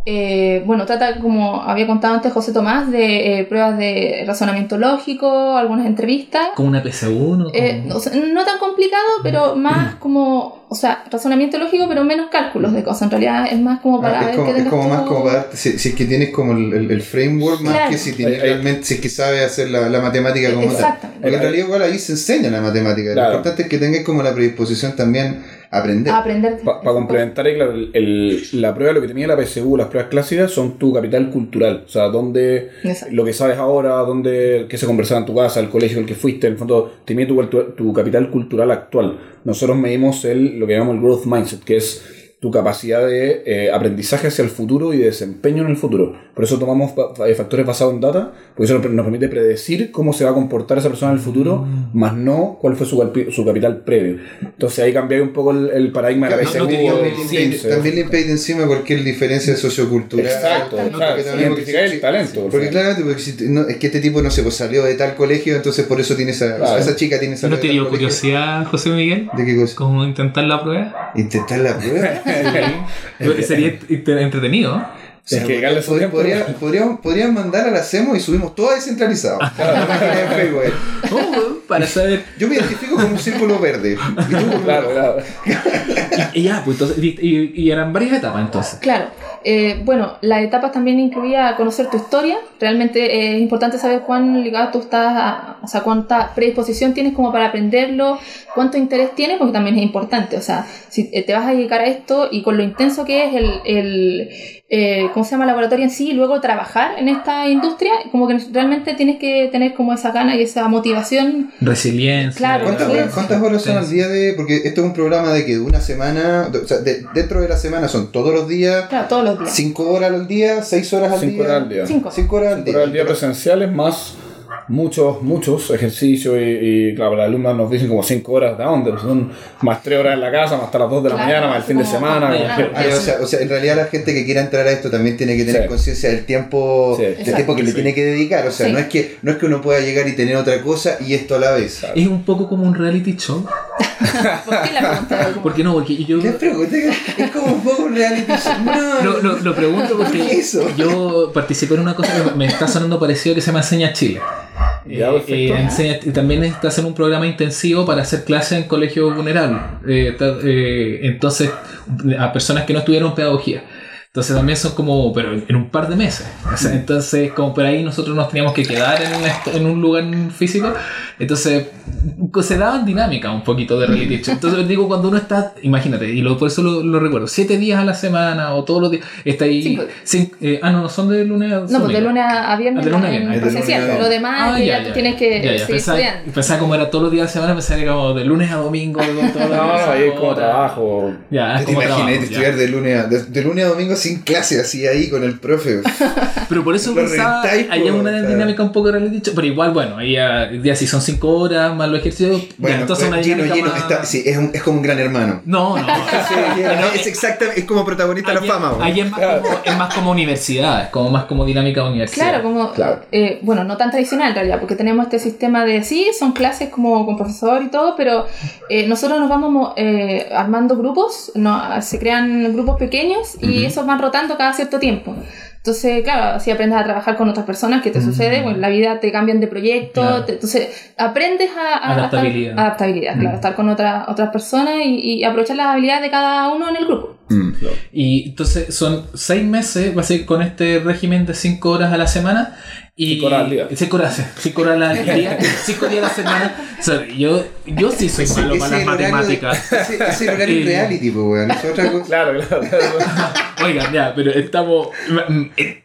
Eh, bueno, trata, como había contado antes José Tomás, de eh, pruebas de razonamiento lógico, algunas entrevistas.
¿Como una PSU? ¿no?
Eh,
Como-
o sea, no tan complicado, pero más como, o sea, razonamiento lógico, pero menos cálculos de cosas. En realidad es más como para
Ah, es
ver
como, es como más como para darte- si, si es que tienes como el, el- el framework más
Claro.
que si tienes realmente, si es que sabes hacer la, la matemática como tal.
Exactamente.
Porque en realidad igual ahí se enseña la matemática.
Claro.
Lo importante es que tengas como la predisposición también aprender.
A aprender.
Para complementar ahí, claro, el- el- la prueba, lo que tenía la PSU, las pruebas clásicas, son tu capital cultural. O sea, donde
Exacto.
lo que sabes ahora, donde qué se conversaba en tu casa, el colegio en el que fuiste, en el fondo, te mide tu, cultu- tu capital cultural actual. Nosotros medimos el, lo que llamamos el growth mindset, que es tu capacidad de eh, aprendizaje hacia el futuro y de desempeño en el futuro. Por eso tomamos fa- factores basados en data, porque eso nos permite predecir cómo se va a comportar esa persona en el futuro, más no cuál fue su, capital previo. Entonces ahí cambió un poco el, el paradigma de la
no te digo
o
que
el
sí,
15.
También le impide encima cualquier diferencia sociocultural.
Exacto,
¿no?
claro,
Porque también-
identificar el talento. por
Porque claramente, porque si te- no, es que este tipo no sé, pues salió de tal colegio, entonces por eso tiene esa,
Claro.
esa chica tiene esa
¿No te dio curiosidad, José Miguel?
¿De qué cosa?
¿Cómo intentar la prueba?
Intentar la prueba.
Sería ent- entretenido.
Es que llegarle a su tiempo.
podría, podríamos, podríamos mandar a la CEMO y subimos todo descentralizado. De. <laughs>
Oh, para saber.
Yo me identifico como un círculo verde. Y <laughs> tú,
Claro, claro.
Y, y ya, pues entonces. Y eran varias etapas entonces.
Claro. Eh, bueno, las etapas también incluía conocer tu historia. Realmente eh, es importante saber cuán ligado tú estás, a- o sea, cuánta predisposición tienes como para aprenderlo, cuánto interés tienes, porque también es importante. O sea, si eh, te vas a dedicar a esto y con lo intenso que es el, el eh, ¿cómo se llama? laboratorio en sí y luego trabajar en esta industria, como que realmente tienes que tener como esa gana y esa motivación.
Resiliencia.
Claro,
¿Cuántas, horas, cuántas horas son al día de.? Porque esto es un programa de que de una semana. O sea, de- dentro de la semana son todos los días,
Claro, todos los días.
5 horas al día, 6 horas al
Cinco
día.
horas al día.
Cinco.
5 horas al
Cinco
día.
horas al día presenciales más muchos, muchos ejercicios y, y, claro, las alumnas nos dicen como 5 horas de dónde, Pues son más 3 horas en la casa, más hasta las 2 de la
Claro,
mañana, más el fin de semana.
Ah, o, sea, o sea, en realidad la gente que quiera entrar a esto también tiene que tener
Sí.
conciencia del tiempo,
Sí.
del
Exacto.
tiempo que le
Sí.
tiene que dedicar. O sea,
Sí.
no, es que, no es que uno pueda llegar y tener otra cosa y esto a la vez.
Claro.
Es un poco como un reality show. <laughs>
¿Por qué la pregunta?
¿Por qué no? Porque yo.
¿Qué pregunta? Es como un poco un reality show. <laughs> No,
Lo, lo, lo pregunto
¿Por
porque
qué eso?
yo participé en una cosa que me está sonando parecido que se llama Enseña Chile.
Ya,
Eh, eh, enseña- y también está haciendo un programa intensivo para hacer clases en colegios vulnerables. Eh, eh, entonces, a personas que no estudiaron pedagogía. Entonces también son como, pero en un par de meses. O sea, entonces, como por ahí nosotros nos teníamos que quedar en un, est- en un lugar físico. Entonces, se daban dinámica un poquito de reality show. Entonces, digo, cuando uno está, imagínate, y lo, por eso lo, lo recuerdo, siete días a la semana o todos los días, está ahí.
Cinco.
cin- eh, ah, no, no son de lunes a
No, pues de lunes a viernes
Ah, de lunes a viernes.
Es de
presencial.
lunes a-
Lo demás
Ah, ya,
ya,
ya.
tú tienes que
Ya, ya,
seguir
pensaba,
estudiando.
pensaba como era todos los días de la semana, pensaba que era como de lunes a domingo. de todas
No,
las
no, ahí es como trabajo.
Ya, es
¿Te
como
imaginas
trabajo,
estudiar
ya.
de lunes, a, de, de lunes a domingo sin clase, así ahí con el profe? <laughs>
Pero por eso <laughs> pensaba, hay una dinámica un poco reality show, pero igual, bueno, ahí ya, ya si son 5 horas más los ejercicios,
Bueno,
entonces
pues,
una
lleno,
dinámica
lleno.
más-
está- sí, es, un- es como un gran hermano.
No, no. <laughs>
es exactamente, es como protagonista de la fama.
es- ahí es más, como, es más como universidad, es como más como dinámica de universidad.
Claro, como,
Claro.
eh, bueno, no tan tradicional en realidad, porque tenemos este sistema de, sí, son clases como con profesor y todo, pero eh, nosotros nos vamos mo- eh, armando grupos, no, se crean grupos pequeños y esos van rotando cada cierto tiempo. Entonces, claro, así aprendes a trabajar con otras personas, que te sucede, bueno, en la vida te cambian de proyecto,
Claro.
te- entonces aprendes a, a- a
Adaptabilidad.
estar- adaptabilidad, claro, estar con otra- otras personas y, y aprovechar las habilidades de cada uno en el grupo.
Mm.
Y entonces son seis meses, va a ser con este régimen de cinco horas a la semana. Y
Cinco horas al día.
Cinco horas, <laughs> cinco horas al <laughs> día, cinco días a la semana. O sea, yo, yo sí soy malo
Ese
para las
es horario de-
matemáticas. <laughs>
ese- ese es el horario
Eh,
reality, pues, weón. Es otra cosa.
Claro, claro, claro.
Oigan, ya, pero estamos.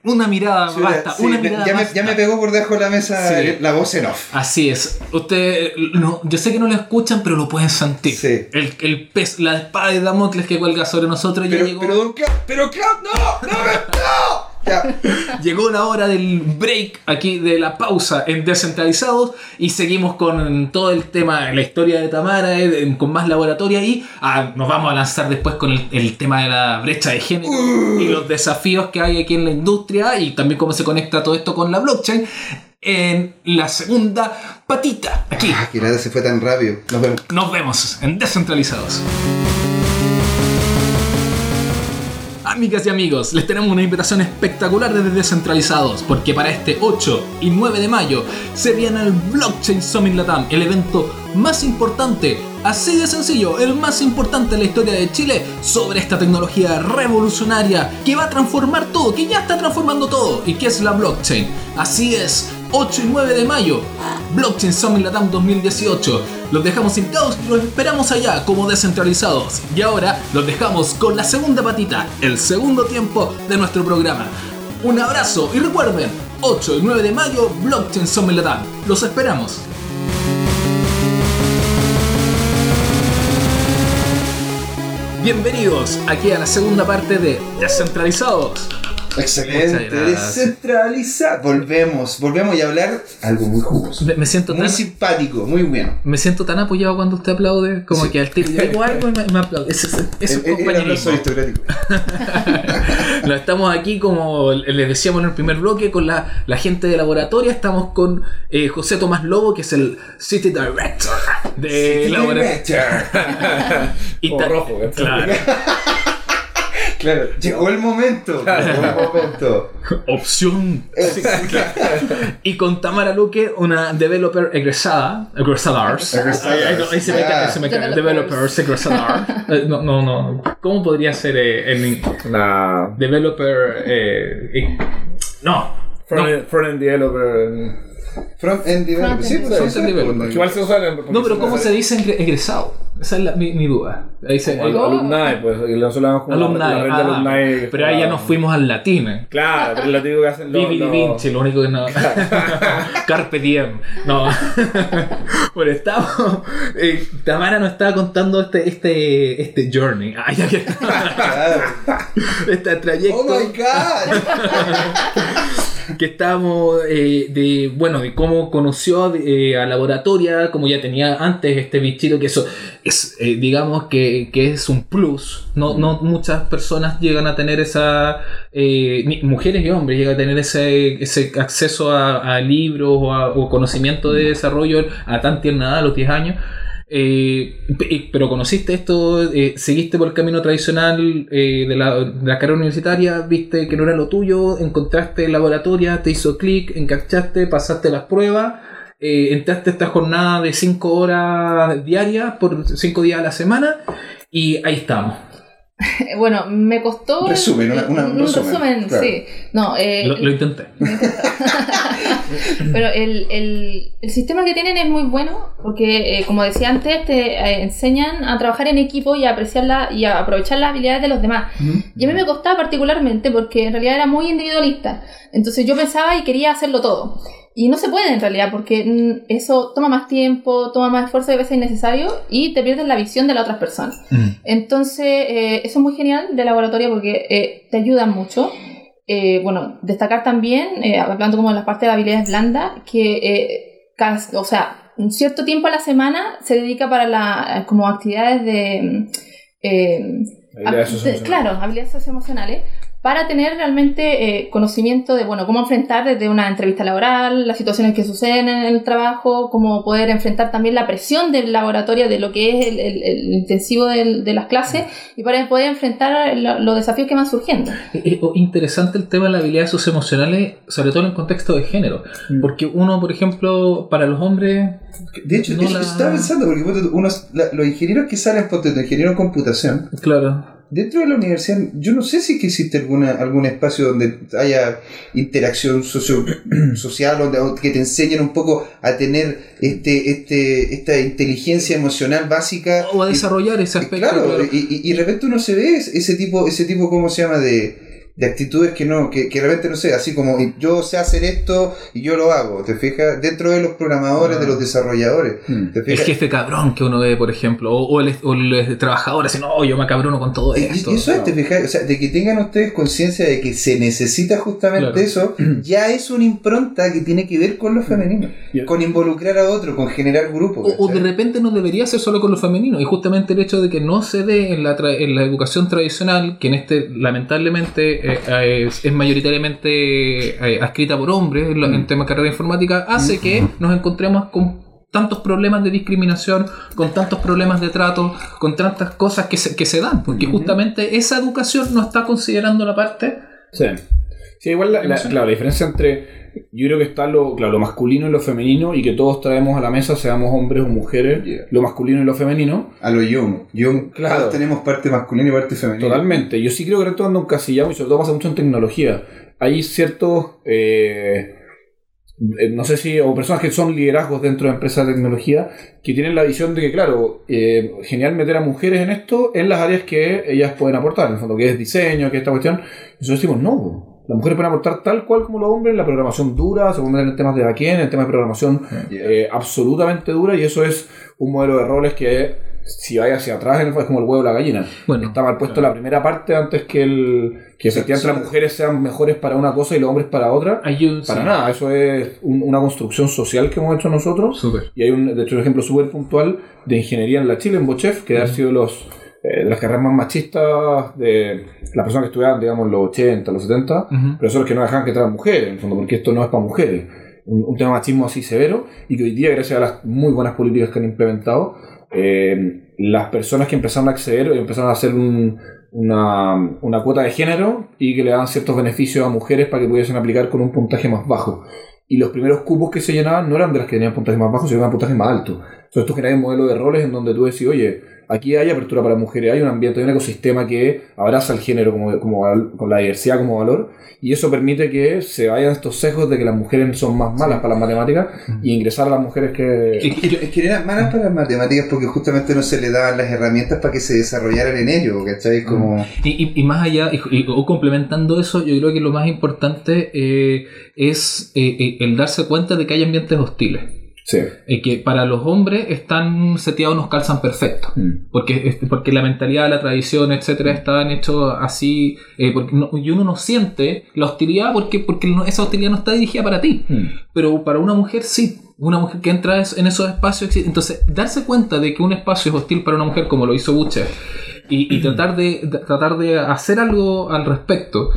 Una mirada
Sí,
basta,
sí,
una
me-
mirada
ya, me,
basta.
ya me pegó por debajo de la mesa
Sí.
eh, la voz en off.
Así es. Usted, no, yo sé que no lo escuchan, pero lo pueden sentir.
Sí.
El, el pez, la espada de Damocles que cuelga sobre nosotros ya
Pero,
llegó.
pero, don pero Clau, no, no, no. Ya.
Llegó la hora del break aquí de la pausa en Descentralizados y seguimos con todo el tema, la historia de Tamara, eh, con más laboratorio y ah, nos vamos a lanzar después con el, el tema de la brecha de género y los desafíos que hay aquí en la industria y también cómo se conecta todo esto con la blockchain en la segunda patita. Aquí
Ah, que nada se fue tan rápido. Nos vemos.
nos vemos en Descentralizados. Amigas y amigos, les tenemos una invitación espectacular desde Descentralizados, porque para este 8 y 9 de mayo se viene el Blockchain Summit Latam, el evento más importante, así de sencillo, el más importante en la historia de Chile sobre esta tecnología revolucionaria que va a transformar todo, que ya está transformando todo, y que es la blockchain. Así es, 8 y 9 de mayo, Blockchain Summit Latam 2018. Los dejamos invitados y los esperamos allá como descentralizados. Y ahora los dejamos con la segunda patita, el segundo tiempo de nuestro programa. Un abrazo y recuerden, 8 y 9 de mayo, Blockchain Summit Latam. Los esperamos. Bienvenidos aquí a la segunda parte de Descentralizados.
Excelente.
Gracias.
Descentralizar. Volvemos, volvemos y a hablar algo muy jugoso.
Me, me siento
Muy
tan,
simpático, muy bueno.
me siento tan apoyado cuando usted aplaude, como
Sí.
que al tiro yo digo algo y me, me aplaude. Es
El- el- el aplauso
compañerismo.
aristocrático. <laughs>
No, estamos aquí, como les decíamos en el primer bloque, con la, la gente de laboratorio. Estamos con eh, José Tomás Lobo, que es el City Director de laboratorio. <laughs> Y
rojo, ¿eh?
Claro. <laughs>
Claro, llegó el momento. Llegó el momento.
Opción. Sí, claro. Y con Tamara Luque, una developer egresada. Egresadars. Ahí se me cae, se me cae.
Developers.
Egresadar. Eh, No, no, no. ¿Cómo podría ser eh, en
Una
developer? eh, no.
front-end front-end developer.
Front end developer. Sí, pues
Front-end
sí,
developer.
Igual se usa en-
No, pero ¿cómo se dice egre- egresado? Esa es la- mi, mi duda. Ahí se,
Oh.
alumni, pues. Y nosotros hablamos como
alumni.
la, la red de
ah,
alumni.
pero ahí ya nos fuimos al latín. eh.
Claro, pero lo que hacen los.
Vivi
los-
Vinci, lo único que no. <laughs> Carpe diem. No. <laughs> bueno, estamos. eh, Tamara nos estaba contando este, este, este journey. Ay, ay, ay. <laughs> Este trayecto
Oh my god.
Que estábamos eh, de bueno de cómo conoció eh, a laboratoria como ya tenía antes este bichito que eso es eh, digamos que, que es un plus. No, no muchas personas llegan a tener esa eh, ni- mujeres y hombres llegan a tener ese, ese acceso a, libros o, a- o conocimiento de desarrollo a tan tierna edad a los 10 años eh, pe- pero conociste esto, eh, seguiste por el camino tradicional eh, de, la, de la carrera universitaria, viste que no era lo tuyo, encontraste laboratoria, te hizo clic, encachaste, pasaste las pruebas, eh, entraste a esta jornada de 5 horas diarias por 5 días a la semana y ahí estamos. <laughs>
Bueno, me costó.
Resumen, una- una- un resumen,
resumen,
claro.
sí. No, eh,
Lo, lo intenté. <laughs> <laughs>
Pero el, el, el sistema que tienen es muy bueno porque, eh, como decía antes, te eh, enseñan a trabajar en equipo y a apreciar la- y a aprovechar las habilidades de los demás. Y a mí me costaba particularmente porque en realidad era muy individualista. Entonces yo pensaba y quería hacerlo todo. Y no se puede en realidad porque mm, eso toma más tiempo, toma más esfuerzo y a veces es innecesario y te pierdes la visión de la otra persona. Entonces, eh, eso es muy genial de laboratorio porque eh, te ayudan mucho. Eh, bueno, destacar también, eh, hablando como de la parte de habilidades blandas, que, eh, o sea, un cierto tiempo a la semana se dedica para la, como actividades de... mm, eh,
Habilidades
hab- de- claro, habilidades socioemocionales para tener realmente eh, conocimiento de, bueno, cómo enfrentar desde una entrevista laboral, las situaciones que suceden en el trabajo, cómo poder enfrentar también la presión del laboratorio, de lo que es el, el- el intensivo del- de las clases, y para poder enfrentar lo- los desafíos que van surgiendo.
Eh, eh, interesante el tema de las habilidades socioemocionales, sobre todo en el contexto de género. Porque uno, por ejemplo, para los hombres.
De hecho,
No la-
estaba pensando, porque unos, la- los ingenieros que salen, ponte tú, ingeniero en computación,
Claro.
Dentro de la universidad, yo no sé si que existe alguna, algún espacio donde haya interacción socio, <clears throat> social, donde que te enseñen un poco a tener este, este, esta inteligencia emocional básica.
O a desarrollar ese
Y,
aspecto.
claro,
claro.
y, y- y de repente uno se ve ese tipo, ese tipo, ¿cómo se llama? De, de actitudes que no, que, que de repente no sé, así como yo sé hacer esto y yo lo hago, ¿te fijas? Dentro de los programadores, de los desarrolladores,
Mm.
¿te
El
fijas?
jefe cabrón que uno ve, por ejemplo, o, o el, o el trabajador así, no, yo me cabrono con todo
Y, y
esto.
eso es, te fijas, o sea, de que tengan ustedes conciencia de que se necesita justamente
Claro.
eso, <clears throat> ya es una impronta que tiene que ver con lo femenino, <clears throat>
Y-
con involucrar a otro, con generar grupos.
O, o de repente no debería ser solo con lo femenino. Y justamente el hecho de que no se dé en la, tra- en la educación tradicional, que en este lamentablemente eh, es, es mayoritariamente eh, adscrita por hombres en, en temas de carrera informática, hace que nos encontremos con tantos problemas de discriminación, con tantos problemas de trato, con tantas cosas que se, que se dan. Porque justamente esa educación no está considerando la parte...
Sí. Sí, igual la, claro, la diferencia entre. Yo creo que está lo, claro, lo masculino y lo femenino, y que todos traemos a la mesa, seamos hombres o mujeres,
Yeah.
lo masculino y lo femenino.
A lo Jung. Jung,
Claro.
todos tenemos parte masculina y parte femenina.
Totalmente. Yo sí creo que esto anda un casillado y sobre todo pasa mucho en tecnología. Hay ciertos. eh, eh, no sé si. o personas que son liderazgos dentro de empresas de tecnología que tienen la visión de que, claro, eh, genial meter a mujeres en esto en las áreas que ellas pueden aportar, en el fondo, que es diseño, que es esta cuestión. Y nosotros decimos, no. Las mujeres pueden aportar tal cual como los hombres en la programación dura, se pueden meter en temas de backend, en temas de programación
Yeah.
eh, absolutamente dura, y eso es un modelo de roles que, si vaya hacia atrás, en el fondo, es como el huevo o la gallina.
Bueno,
Está mal puesto la primera parte antes que el que efectivamente
sí.
las mujeres sean mejores para una cosa y los hombres para otra.
un-
Para
sí.
nada, eso es un- una construcción social que hemos hecho nosotros. Y hay un, de hecho, un ejemplo súper puntual de ingeniería en la Chile, en Bochef, que ha sido los, eh, de las carreras más machistas de las personas que estudiaban, digamos, los 80, los 70,
Ujú.
profesores que no dejaban que entraran mujeres, en el fondo, porque esto no es para mujeres. Un, un tema de machismo así severo y que hoy día, gracias a las muy buenas políticas que han implementado, eh, las personas que empezaron a acceder empezaron a hacer un- una, una cuota de género y que le daban ciertos beneficios a mujeres para que pudiesen aplicar con un puntaje más bajo. Y los primeros cupos que se llenaban no eran de las que tenían puntajes más bajos, sino eran puntajes más altos. Entonces esto genera un modelo de roles en donde tú decís, oye, aquí hay apertura para mujeres, hay un ambiente, hay un ecosistema que abraza el género como, como con la diversidad como valor, y eso permite que se vayan estos sesgos de que las mujeres son más malas para las matemáticas y ingresar a las mujeres que...
Es que eran malas para las matemáticas porque justamente no se le daban las herramientas para que se desarrollaran en ello, ¿cachai? Como...
Y, y- y más allá, y, y- o complementando eso, yo creo que lo más importante eh, es eh, eh, el darse cuenta de que hay ambientes hostiles.
Sí.
Eh, que para los hombres están seteados, nos calzan perfecto.
Mm.
Porque, porque la mentalidad, la tradición, etcétera, están hechos así. eh, porque no- y uno no siente la hostilidad porque, porque no- esa hostilidad no está dirigida para ti.
Mm.
Pero para una mujer sí. Una mujer que entra en esos espacios. Entonces, darse cuenta de que un espacio es hostil para una mujer, como lo hizo Butcher, y, y tratar, de, de- tratar de hacer algo al respecto.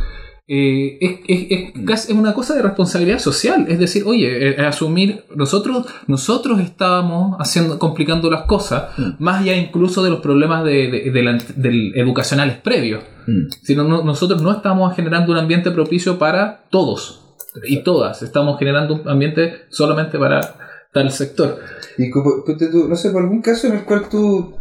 Eh, es, es- es casi- es una cosa de responsabilidad social, es decir, oye, eh, asumir, nosotros, nosotros estábamos haciendo, complicando las cosas, más allá incluso de los problemas de, de- de la- del educacionales previos,
Mm.
sino no- nosotros no estamos generando un ambiente propicio para todos y todas, estamos generando un ambiente solamente para tal sector.
Y como, no sé, por algún caso en el cual tú,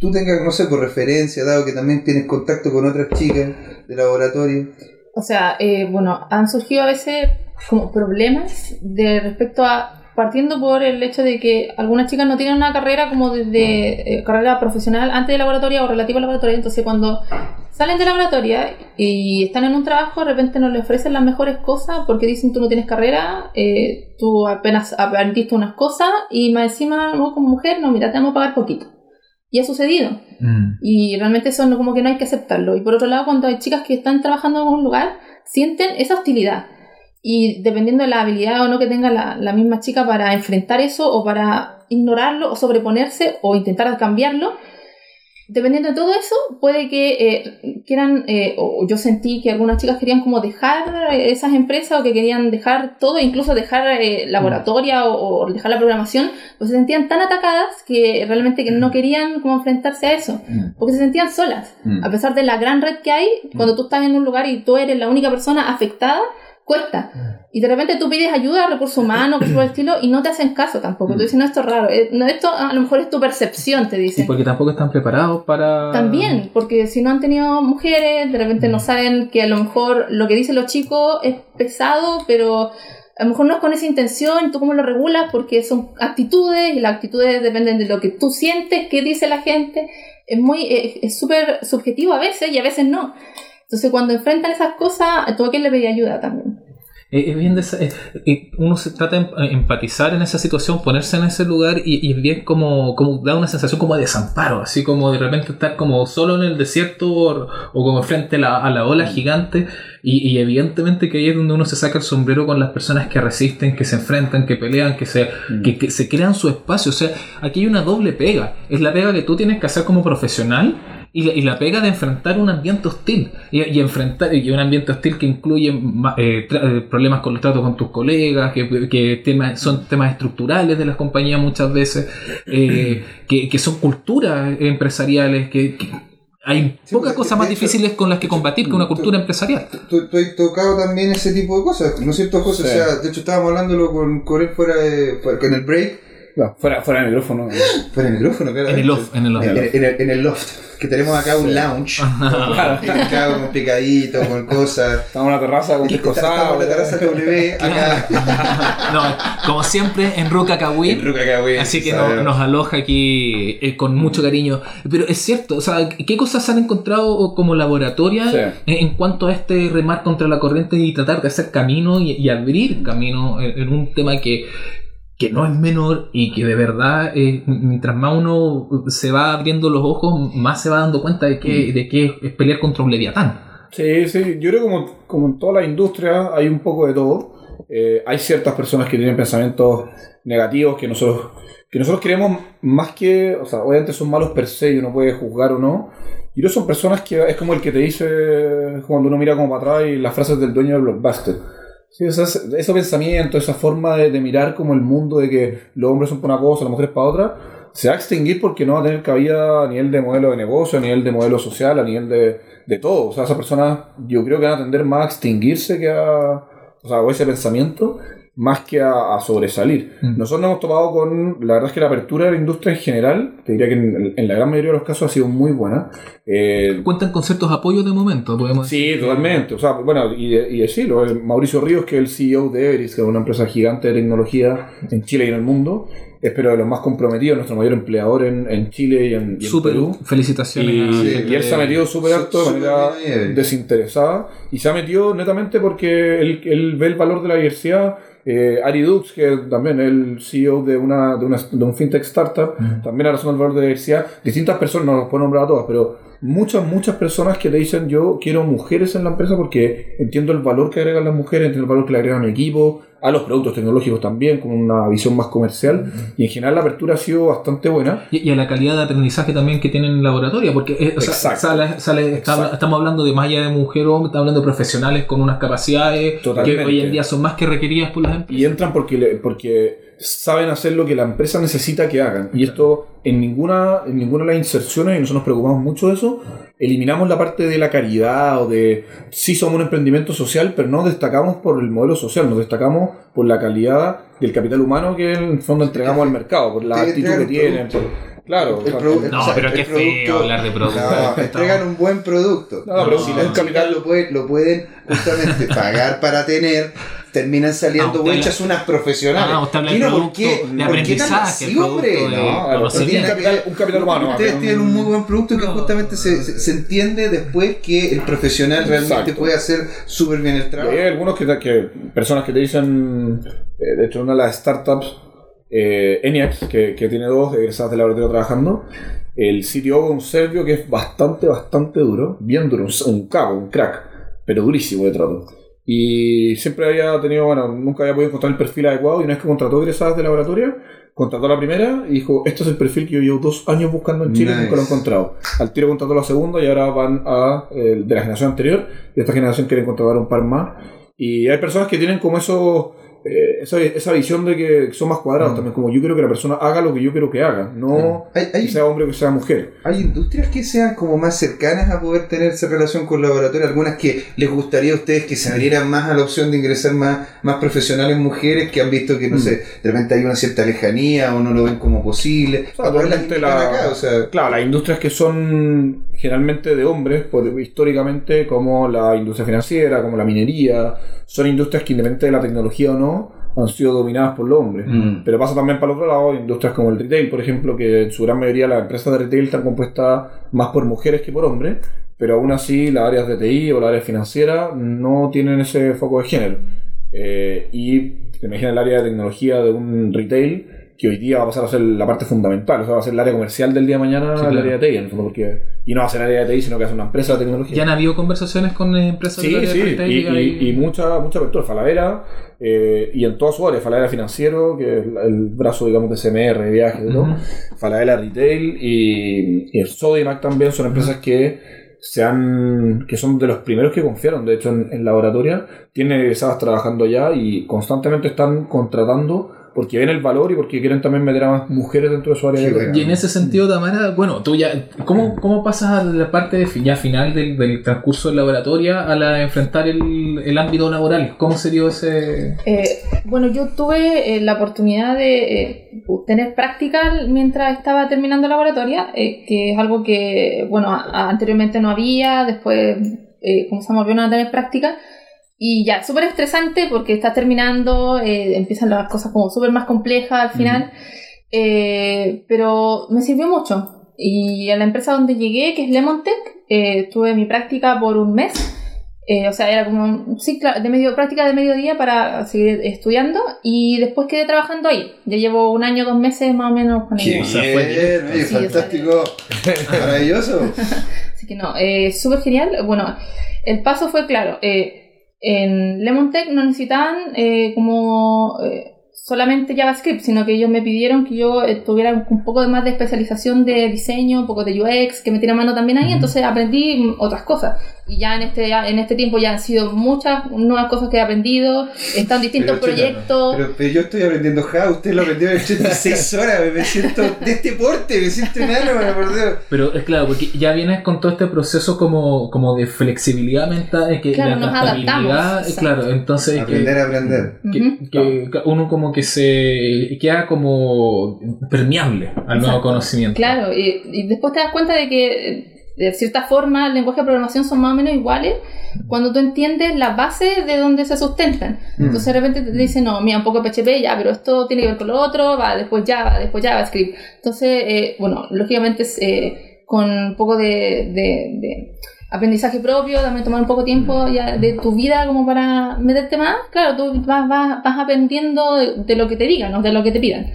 tú tengas, no sé, por referencia, dado que también tienes contacto con otras chicas de laboratorio.
O sea, eh, bueno, han surgido a veces como problemas de respecto a partiendo por el hecho de que algunas chicas no tienen una carrera como desde eh, carrera profesional antes de laboratoria o relativa a laboratoria, entonces cuando salen de laboratoria y están en un trabajo, de repente no les ofrecen las mejores cosas porque dicen tú no tienes carrera, eh, tú apenas aprendiste unas cosas y más encima, como mujer, no, mira, te vamos a pagar poquito. Y ha sucedido. Y realmente eso no, como que no hay que aceptarlo. Y por otro lado, cuando hay chicas que están trabajando en un lugar, sienten esa hostilidad. Y dependiendo de la habilidad o no que tenga la, la misma chica para enfrentar eso o para ignorarlo o sobreponerse o intentar cambiarlo, dependiendo de todo eso, puede que eh, quieran, eh, o yo sentí que algunas chicas querían como dejar eh, esas empresas o que querían dejar todo, incluso dejar eh, laboratoria o, o dejar la programación, pues se sentían tan atacadas que realmente que no querían como enfrentarse a eso,
Mm.
porque se sentían solas.
Mm.
A pesar de la gran red que hay, cuando tú estás en un lugar y tú eres la única persona afectada, cuesta. Y de repente tú pides ayuda a recursos humanos, <clears throat> cosas por el estilo, y no te hacen caso tampoco. Tú dices, no, esto es raro. Eh, No, esto a lo mejor es tu percepción, te
Y
dicen.
porque tampoco están preparados para...
También, porque si no han tenido mujeres, de repente no saben que a lo mejor lo que dicen los chicos es pesado, pero a lo mejor no es con esa intención, tú cómo lo regulas, porque son actitudes y las actitudes dependen de lo que tú sientes, qué dice la gente. Es muy, es es súper subjetivo a veces y a veces no. Entonces cuando enfrentan esas cosas, tú a quién le pedí ayuda también.
Es bien de eh, uno se trata de em- empatizar en esa situación, ponerse en ese lugar y, y es bien como, como da una sensación como de desamparo, así como de repente estar como solo en el desierto o, o como frente a la, a la ola gigante. Y, y evidentemente que ahí es donde uno se saca el sombrero con las personas que resisten, que se enfrentan, que pelean, que se, que, que se crean su espacio, o sea, aquí hay una doble pega, es la pega que tú tienes que hacer como profesional y la, y la pega de enfrentar un ambiente hostil y, y enfrentar y un ambiente hostil que incluye eh, eh, problemas con los tratos con tus colegas que, que temas, son temas estructurales de las compañías muchas veces eh, <clears throat> que, que son culturas empresariales que, que hay
Sí,
pocas
porque
cosas más
hecho-
difíciles con las que combatir que una cultura empresarial
Tú, tú has tocado también ese tipo de cosas, ¿no es cierto, José?
Sí.
O sea, de hecho estábamos hablándolo con, con él fuera de, fuera- con el break,
No, fuera, fuera del micrófono. <gasps>
fuera del micrófono, claro.
en el off en el off
En, el, en el loft, que tenemos acá un lounge, <laughs> acá con picadito, con cosas.
Estamos en la terraza con pisco
Estamos en la terraza W, acá. <laughs>
no, como siempre en Ruca Cahuín
En
Así que no- nos aloja aquí eh, con mucho cariño. Pero es cierto, o sea, ¿qué cosas han encontrado como laboratoria
Sí.
en, en cuanto a este remar contra la corriente y tratar de hacer camino y, y abrir camino en, en un tema que, que no es menor y que de verdad, eh, mientras más uno se va abriendo los ojos, más se va dando cuenta de que, de que es pelear contra un leviatán?
Sí, sí, yo creo que como, como en toda la industria hay un poco de todo. Eh, hay ciertas personas que tienen pensamientos negativos que nosotros, que nosotros queremos más que, o sea, obviamente son malos per se y uno puede juzgar o no. Y no son personas que es como el que te dice cuando uno mira como para atrás y las frases del dueño del blockbuster. Sí, esas- ese pensamiento, esa forma de, de mirar como el mundo de que los hombres son para una cosa, las mujeres para otra, se va a extinguir porque no va a tener cabida a nivel de modelo de negocio, a nivel de modelo social, a nivel de, de todo. O sea, esas personas yo creo que van a tender más a extinguirse que a... O sea, o ese pensamiento más que a, a sobresalir.
Mm.
Nosotros nos hemos topado con, la verdad es que la apertura de la industria en general, te diría que en, en la gran mayoría de los casos ha sido muy buena. Eh,
Cuentan con ciertos apoyos de momento, podemos
Sí,
decir.
totalmente. O sea, bueno, y, y decirlo, Mauricio Ríos, que es el CEO de Everis, que es una empresa gigante de tecnología en Chile y en el mundo, es pero de los más comprometidos, nuestro mayor empleador en, en Chile y en, y en
Súper,
Perú.
felicitaciones.
Y,
a-
Sí,
y él se ha metido súper alto de manera
bien
desinteresada y se ha metido netamente porque él, él ve el valor de la diversidad. Eh, Ari Dux, que también es el CEO de, una, de, una, de un fintech startup, también ha razón el valor de la diversidad. Distintas personas, no los puedo nombrar a todas, pero muchas, muchas personas que te dicen yo quiero mujeres en la empresa porque entiendo el valor que agregan las mujeres, entiendo el valor que le agregan a mi equipo, a los productos tecnológicos también, con una visión más comercial. Y en general la apertura ha sido bastante buena.
Y, y a la calidad de aprendizaje también que tienen en laboratorio, porque eh, o sea,
Exacto.
sale- sale- está- estamos hablando de más allá de mujer o hombre, estamos hablando de profesionales con unas capacidades
Totalmente.
que hoy en día son más que requeridas por las empresas.
Y entran porque, le- porque saben hacer lo que la empresa necesita que hagan. Y esto en ninguna, en ninguna de las inserciones, y nosotros nos preocupamos mucho de eso, eliminamos la parte de la caridad o de sí somos un emprendimiento social, pero no destacamos por el modelo social, nos destacamos por la calidad del capital humano que en el fondo entregamos al mercado, por la actitud que tienen. claro,
El
o sea,
produ-
No,
o sea,
pero
el
qué feo hablar de producto.
No, entregan un buen producto.
No, pero
si
un
las
capital-
lo pueden, lo pueden justamente <laughs> pagar para tener, terminan
Ah,
saliendo
usted
hechas unas profesionales.
Ah, usted habla del
¿por
producto
qué,
de
¿por qué tan
aprendizaje,
así,
el producto
hombre?
de
No,
claro,
no tiene
un capital-
ver.
un capital humano,
Ustedes tienen un muy buen producto que justamente se, se, se entiende después que el profesional realmente
Exacto.
puede hacer súper bien el
Y
trabajo.
hay algunos que, que personas que te dicen, eh, de hecho una de las startups, eh, Eniax, que, que tiene dos egresadas de laboratorio trabajando, el CTO un serbio que es bastante, bastante duro, bien duro, un, un cago, un crack, pero durísimo de trato. Y siempre había tenido, bueno, nunca había podido encontrar el perfil adecuado y una vez que contrató egresadas de laboratorio, contrató la primera y dijo, este es el perfil que yo llevo dos años buscando en Chile y nunca lo he encontrado. Al tiro contrató la segunda y ahora van a eh, de la generación anterior y esta generación quiere contratar un par más. Y hay personas que tienen como esos, eh, esa, esa visión de que son más cuadrados también, como yo quiero que la persona haga lo que yo quiero que haga, no
Hay, hay-
que sea hombre o que sea mujer.
hay industrias que sean como más cercanas a poder tener esa relación con laboratorio, algunas que les gustaría a ustedes que se abrieran más a la opción de ingresar más, más profesionales mujeres que han visto que, no
Mm.
sé, de repente hay una cierta lejanía o no lo ven como posible.
O sea, la-
acá, o sea,
Claro, las industrias que son generalmente de hombres, por, históricamente, como la industria financiera, como la minería, son industrias que independientemente de la tecnología o no, han sido dominadas por los hombres.
Mm.
Pero pasa también para el otro lado, industrias como el retail, por ejemplo, que en su gran mayoría las empresas de retail están compuestas más por mujeres que por hombres, pero aún así las áreas de TI o las áreas financieras no tienen ese foco de género. Eh, y imagina el área de tecnología de un retail que hoy día va a pasar a ser la parte fundamental, o sea, va a ser el área comercial del día de mañana,
Sí,
el
claro.
área de TI, en el fondo, porque, y no va a ser el área de TI, sino que va a ser una empresa de tecnología.
Ya han habido conversaciones con empresas
Sí,
área
sí,
de retail
y, y, y mucha, mucha apertura. Falabella, eh, y en toda su área, Falabella financiero, que es el, brazo, digamos, de CMR, de viajes, de todo.
Ujú.
Falabella Retail y, y el Sodimac también son empresas que se han, que son de los primeros que confiaron, de hecho, en, en laboratoria. Tienen egresadas trabajando allá y constantemente están contratando porque ven el valor y porque quieren también meter a más mujeres dentro de su área
Qué
de.
Y en ese sentido, Tamara, bueno, tú ya, ¿cómo, cómo pasas a la parte de ya final del, del transcurso de laboratoria a la de enfrentar el, el ámbito laboral? ¿Cómo sería ese...?
Eh, bueno, yo tuve eh, la oportunidad de eh, tener práctica mientras estaba terminando la laboratoria, eh, que es algo que, bueno, a- a- anteriormente no había, después, eh, como se volvieron a tener práctica. Y ya, súper estresante porque estás terminando, eh, empiezan las cosas como súper más complejas al final, eh, pero me sirvió mucho. Y a la empresa donde llegué, que es Lemontech, eh, tuve mi práctica por un mes. Eh, o sea, era como un ciclo de medio, práctica de mediodía para seguir estudiando y después quedé trabajando ahí. Ya llevo un año, dos meses más o menos con ellos.
sea,
Sí, o sea,
fantástico, <laughs> maravilloso.
Así que no, eh, súper genial. Bueno, el paso fue claro. eh, en Lemontech no necesitaban eh, como eh, solamente JavaScript, sino que ellos me pidieron que yo tuviera un poco más de especialización de diseño, un poco de UX, que metiera mano también ahí. Entonces aprendí otras cosas. Y ya en este, en este tiempo ya han sido muchas nuevas cosas que he aprendido. Están distintos
Pero, chica,
proyectos.
Pero, pero yo estoy aprendiendo Java, usted lo aprendió en 86 <laughs> horas, me siento de este porte, me siento enano, por Dios.
Pero es claro, porque ya vienes con todo este proceso como, como de flexibilidad mental, que
Claro,
la
nos
adaptabilidad,
adaptamos,
claro, entonces que-
Aprender a aprender.
que, uno como que se queda como permeable al nuevo
Exacto.
conocimiento.
Claro, y, y después te das cuenta de que de cierta forma el lenguaje de programación son más o menos iguales cuando tú entiendes la base de donde se sustentan.
Mm.
Entonces de repente te dicen, no, mira, un poco PHP, ya, pero esto tiene que ver con lo otro, va, después Java, después JavaScript. Entonces, eh, bueno, lógicamente eh, con un poco de, de- de aprendizaje propio, también tomar un poco de tiempo ya de tu vida como para meterte más, claro, tú vas, vas, vas aprendiendo de, de lo que te digan, no de lo que te pidan.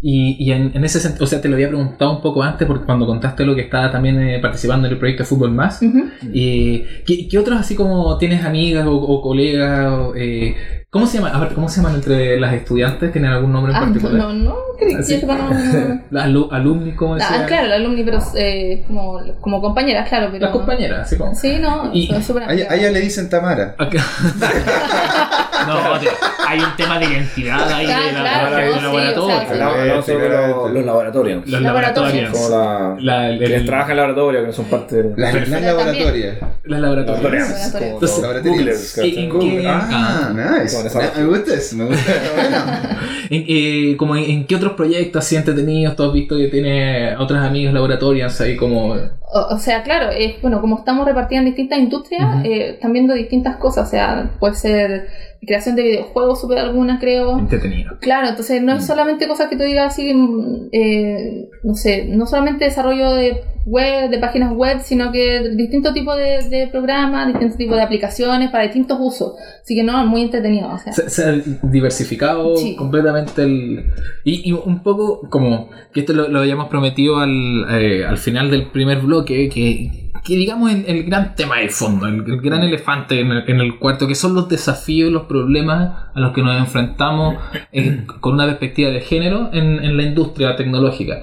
Y, y en, en ese sentido, o sea, te lo había preguntado un poco antes, porque cuando contaste lo que estaba también eh, participando en el proyecto de Fútbol Más,
Ujú.
y ¿qué, qué otros así como tienes amigas o, o colegas? o, eh, ¿Cómo se llama? A ver, ¿cómo se llaman entre las estudiantes? ¿Tienen algún nombre en
Ah,
particular?
no, no, creo que no, no. <laughs>
Las alu- alumni, ¿cómo
Ah,
decía?
claro, la alumni, pero eh, como, como compañeras, claro, pero...
Las compañeras, así como.
Sí, no,
Y-
son súper
A a ella le dicen Tamara. <laughs> <laughs>
No, <laughs> tío, hay un tema de identidad ahí
Claro,
de la,
claro,
del
no, sí,
laboratorio.
o sea, sí.
Hablamos hablamos sobre los, los laboratorios.
Los
Laboratorios.
laboratorios.
Como la,
La- el-
quienes trabajan en laboratorio, que no son parte de
Las,
Perfecto.
las laboratorias.
Las laboratorios.
laboratorios.
Laboratorios.
como los
Laboratorios.
Googlers,
¿Y-
¿cachai?
en qué-
Ah,
Ah.
nice. Me gusta eso, me gusta. <laughs>
En, eh, como en, en qué otros proyectos así entretenidos tú has visto que tiene otros amigos laboratorios ahí como...
O, o sea, claro, es, bueno, como estamos repartidos en distintas industrias,
Ujú.
eh, están viendo distintas cosas, o sea, puede ser creación de videojuegos, super algunas creo.
Entretenido.
Claro, entonces no es solamente cosas que tú digas así, mm, eh, no sé, no solamente desarrollo de web, de páginas web, sino que distintos tipos de, de programas, distintos tipos de aplicaciones para distintos usos. Así que no, muy entretenido. O sea.
Se, se ha diversificado
Sí.
completamente el... Y, y un poco como que esto lo, lo habíamos prometido al, eh, al final del primer bloque, que, que digamos el, el gran tema de fondo, el, el gran elefante en el, en el cuarto, que son los desafíos, los problemas a los que nos enfrentamos eh, <laughs> con una perspectiva de género en, en la industria tecnológica.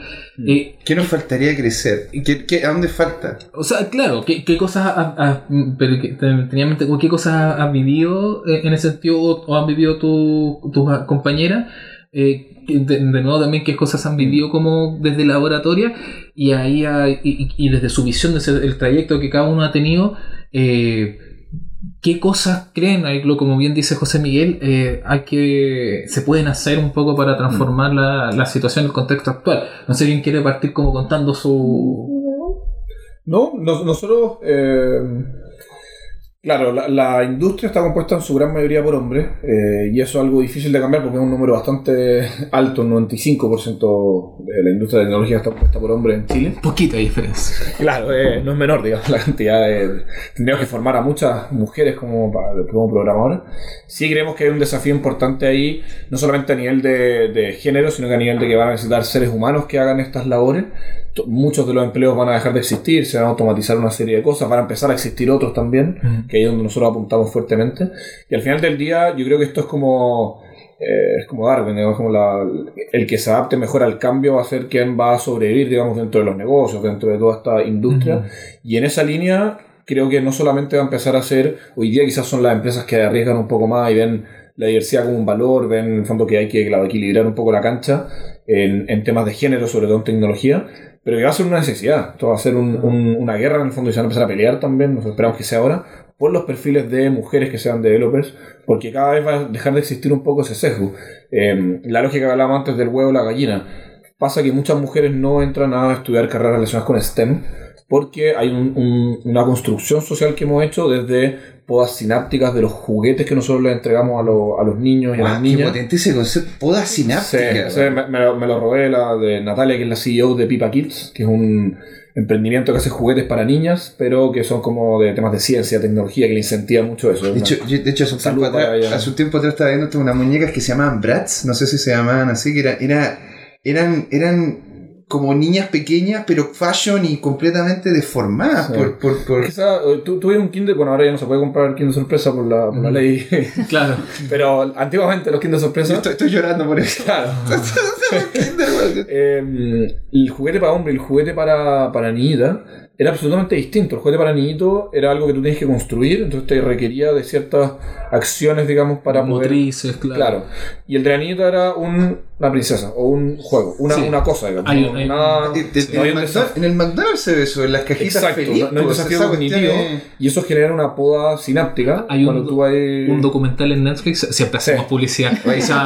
Eh,
¿Qué nos faltaría crecer? ¿Qué, qué, a dónde falta?
o sea, claro, ¿qué, qué cosas has, has- pero que- te- tenía en mente, qué cosas has vivido eh, en ese sentido o, o han vivido tu- tus compañeras? Eh, de, de nuevo también qué cosas han vivido como desde la oratoria y ahí hay- y, desde su visión, desde el trayecto que cada uno ha tenido, eh, qué cosas creen, como bien dice José Miguel, eh, hay que se pueden hacer un poco para transformar la, la situación, el contexto actual. No sé quién quiere partir como contando su...
No, nos- nosotros. Claro, la, la industria está compuesta en su gran mayoría por hombres, eh, y eso es algo difícil de cambiar porque es un número bastante <laughs> alto, un 95% de la industria de tecnología está compuesta por hombres en Chile.
Poquita diferencia. <laughs>
Claro, eh, no es menor, digamos, la cantidad de... Tendríamos que formar a muchas mujeres como, como programadoras. Sí creemos que hay un desafío importante ahí, no solamente a nivel de, de género, sino que a nivel de que van a necesitar seres humanos que hagan estas labores. Muchos de los empleos van a dejar de existir, se van a automatizar una serie de cosas, van a empezar a existir otros también, que ahí es donde nosotros apuntamos fuertemente. Y al final del día, yo creo que esto es como... eh, es como Darwin, digamos, como la- el que se adapte mejor al cambio va a ser quien va a sobrevivir, digamos, dentro de los negocios, dentro de toda esta industria. Y en esa línea, creo que no solamente va a empezar a ser, hoy día quizás son las empresas que arriesgan un poco más y ven la diversidad como un valor, ven en el fondo que hay que claro, equilibrar un poco la cancha en, en temas de género, sobre todo en tecnología, pero que va a ser una necesidad. Esto va a ser un- un- una guerra en el fondo y se van a empezar a pelear también, nos esperamos que sea ahora, por los perfiles de mujeres que sean developers, porque cada vez va a dejar de existir un poco ese sesgo. Eh, la lógica que hablábamos antes del huevo y la gallina. Pasa que muchas mujeres no entran a estudiar carreras relacionadas con STEM porque hay un- un- una construcción social que hemos hecho desde podas sinápticas de los juguetes que nosotros les entregamos a, lo- a los niños y a las
Guau, qué
niñas.
potente ese concepto. Poda
Sí,
sináptica.
sí, me, me lo, me lo robé la de Natalia, que es la CEO de Pipa Kids, que es un emprendimiento que hace juguetes para niñas, pero que son como de temas de ciencia, tecnología, que le incentiva mucho eso.
De hecho, yo- de hecho hace, un tiempo atrás, hace un tiempo atrás estaba viendo unas muñecas que se llamaban Bratz, no sé si se llamaban así, que era, era, eran, eran como niñas pequeñas, pero fashion y completamente deformadas
Sí.
por, por, por-
Quizá, eh, tu- tuve un Kinder, bueno, ahora ya no se puede comprar el Kinder sorpresa por la, por la ley, <laughs> <laughs>
Claro.
pero antiguamente los Kinder
Yo
sorpresa.
estoy, estoy llorando por eso.
Claro. <laughs>
Weón.
Eh, el juguete para hombre y el juguete para, para niñita era absolutamente distinto. El juguete para niñito era algo que tú tenías que construir, entonces te requería de ciertas acciones, digamos, para poder.
Motrices, claro.
Claro. Y el de la niñita era un- una princesa o un juego, una,
Sí.
una cosa, digamos.
Hay-
nada-
De- de-
no
en,
hay
el
un
McDonald's,
desafío.
en el McDonald's se ve eso, en las cajitas
Exacto,
feliz,
no, hay
pues,
desafío
esa
cognitivo y eso genera una poda sináptica
Hay un
tú hay...
Un documental en Netflix, siempre hacemos
Sí.
publicidad.
Oye,
O sea,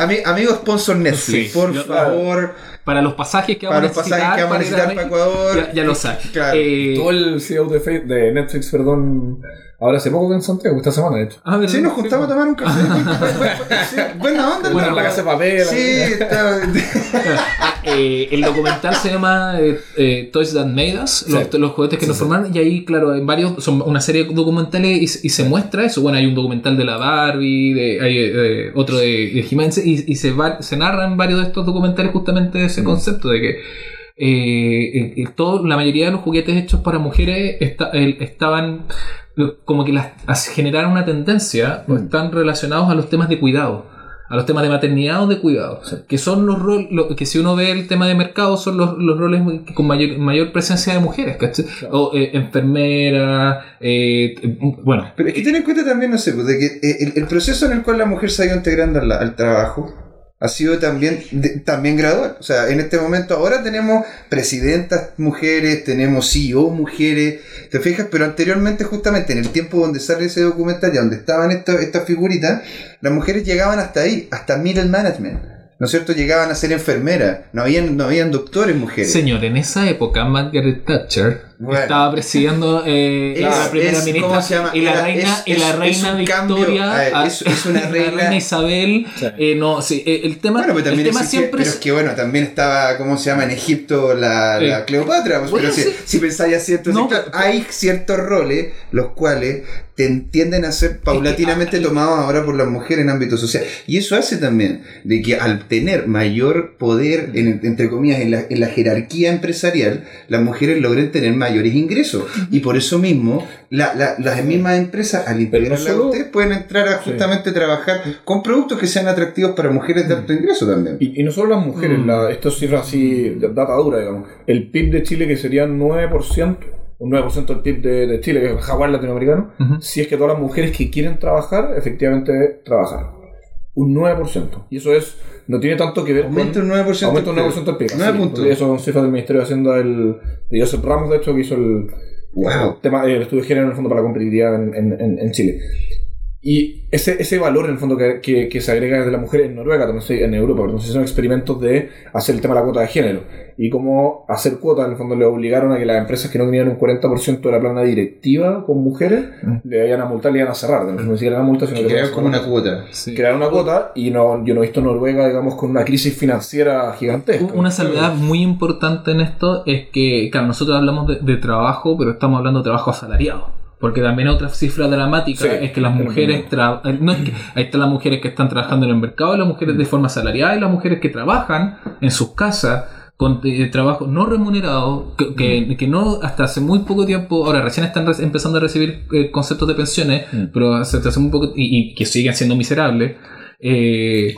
Ami- amigo sponsor Netflix,
Sí.
por
Yo-
favor,
para los pasajes que vamos
para
a
los
necesitar,
pasajes que vamos a
para ir
necesitar para
México,
Ecuador.
ya, ya lo sabes.
Claro.
Eh,
Todo el CEO de Netflix, perdón, ahora hace poco que en Santiago, esta semana de hecho.
ah.
Sí, nos juntamos a tomar un café. <laughs> Sí, buena onda.
Bueno,
¿no?
la casa de papel.
Sí, está-
Ah, <laughs> eh, el documental se llama eh, eh, Toys That Made Us, los,
Sí.
los juguetes que nos formaron, y ahí, claro, en varios, son una serie de documentales y, y se muestra eso. Bueno, hay un documental de la Barbie, de, hay eh, otro de, de He-Man, y, y se, va- se narran varios de estos documentales justamente ese
Mm.
concepto de que eh, todo, la mayoría de los juguetes hechos para mujeres esta- estaban como que las, as- generaron una tendencia,
Mm.
están relacionados a los temas de cuidado, a los temas de maternidad o de cuidado, que son los roles, que si uno ve el tema de mercado, son los, los roles con mayor, mayor presencia de mujeres, ¿cachai?
Claro.
O eh, enfermera, eh, t- bueno,
Pero es que ten en cuenta también, no sé, pues, de que eh, el, el proceso en el cual la mujer se ha ido integrando al, al trabajo ha sido también, también gradual. O sea, en este momento ahora tenemos presidentas mujeres, tenemos CEO mujeres, ¿te fijas? Pero anteriormente, justamente en el tiempo donde sale ese documental, ya donde estaban estas figuritas, las mujeres llegaban hasta ahí, hasta middle management. ¿No es cierto? Llegaban a ser enfermeras, no habían, no habían doctores mujeres.
señor, en esa época Margaret Thatcher
Bueno.
estaba presidiendo eh,
Es-
la primera
es-
ministra
¿cómo se llama?
y la
Era-
reina,
es-
y la reina Victoria
ver, es- una <laughs>
la
reina-
reina Isabel
Sí.
eh, no sí eh, el tema
Bueno, pero también
el tema siempre
pero
es-
que bueno, también estaba, ¿cómo se llama? En Egipto la,
Sí.
la Cleopatra. pues,
Bueno,
pero si,
sí.
si pensáis así, entonces,
No,
claro, hay ciertos roles los cuales te tienden a ser paulatinamente
ah,
tomados ahora por las mujeres en ámbito social. Y eso hace también de que al tener mayor poder, en- entre comillas, en la, en la jerarquía empresarial, las mujeres logren tener mayores ingresos. Y por eso mismo, la- la- las mismas empresas, al integrarla
no solo-
a ustedes, pueden entrar a
Sí.
justamente trabajar con productos que sean atractivos para mujeres de alto ingreso también.
Y, y no solo las mujeres,
Mm.
la, esto es cifra así, de- data dura, digamos. El PIB de Chile, que sería 9%, un 9% del PIB de, de Chile, que es el jaguar latinoamericano, si es que todas las mujeres que quieren trabajar, efectivamente trabajar. Un 9%. Y eso es, no tiene tanto que ver
Aumenta
con...
un 9%.
Aumenta un 9% del PIB.
Nueve
sí,
puntos.
Eso son cifras del Ministerio de Hacienda del, de Joseph Ramos, de hecho, que hizo el,
Wow.
tema, el estudio de género en el fondo para la competitividad en- en- en Chile. Y ese, ese valor en el fondo que, que, que se agrega desde la mujer en Noruega, también se- en Europa, se hicieron experimentos de hacer el tema de la cuota de género. Y cómo hacer cuotas, en el fondo le obligaron a que las empresas que no tenían un 40% de la plana directiva con mujeres, le iban a multar, le iban a cerrar. No ni siquiera la multa, sino
Que
que
crean
le
como
iban a
una cuota.
Sí.
Crear una cuota y no, yo no he visto Noruega, digamos, con una crisis financiera gigantesca.
Una salvedad muy importante en esto es que, claro, nosotros hablamos de, de trabajo, pero estamos hablando de trabajo asalariado. Porque también otra cifra dramática
Sí,
es que las
es
mujeres tra- eh, no es que ahí están las mujeres que están trabajando en el mercado, las mujeres de forma asalariada y las mujeres que trabajan en sus casas con eh, trabajo no remunerado, que, que, que no hasta hace muy poco tiempo, ahora recién están re- empezando a recibir eh, conceptos de pensiones,
Mm.
pero hasta hace muy poco y, y que siguen siendo miserables. eh,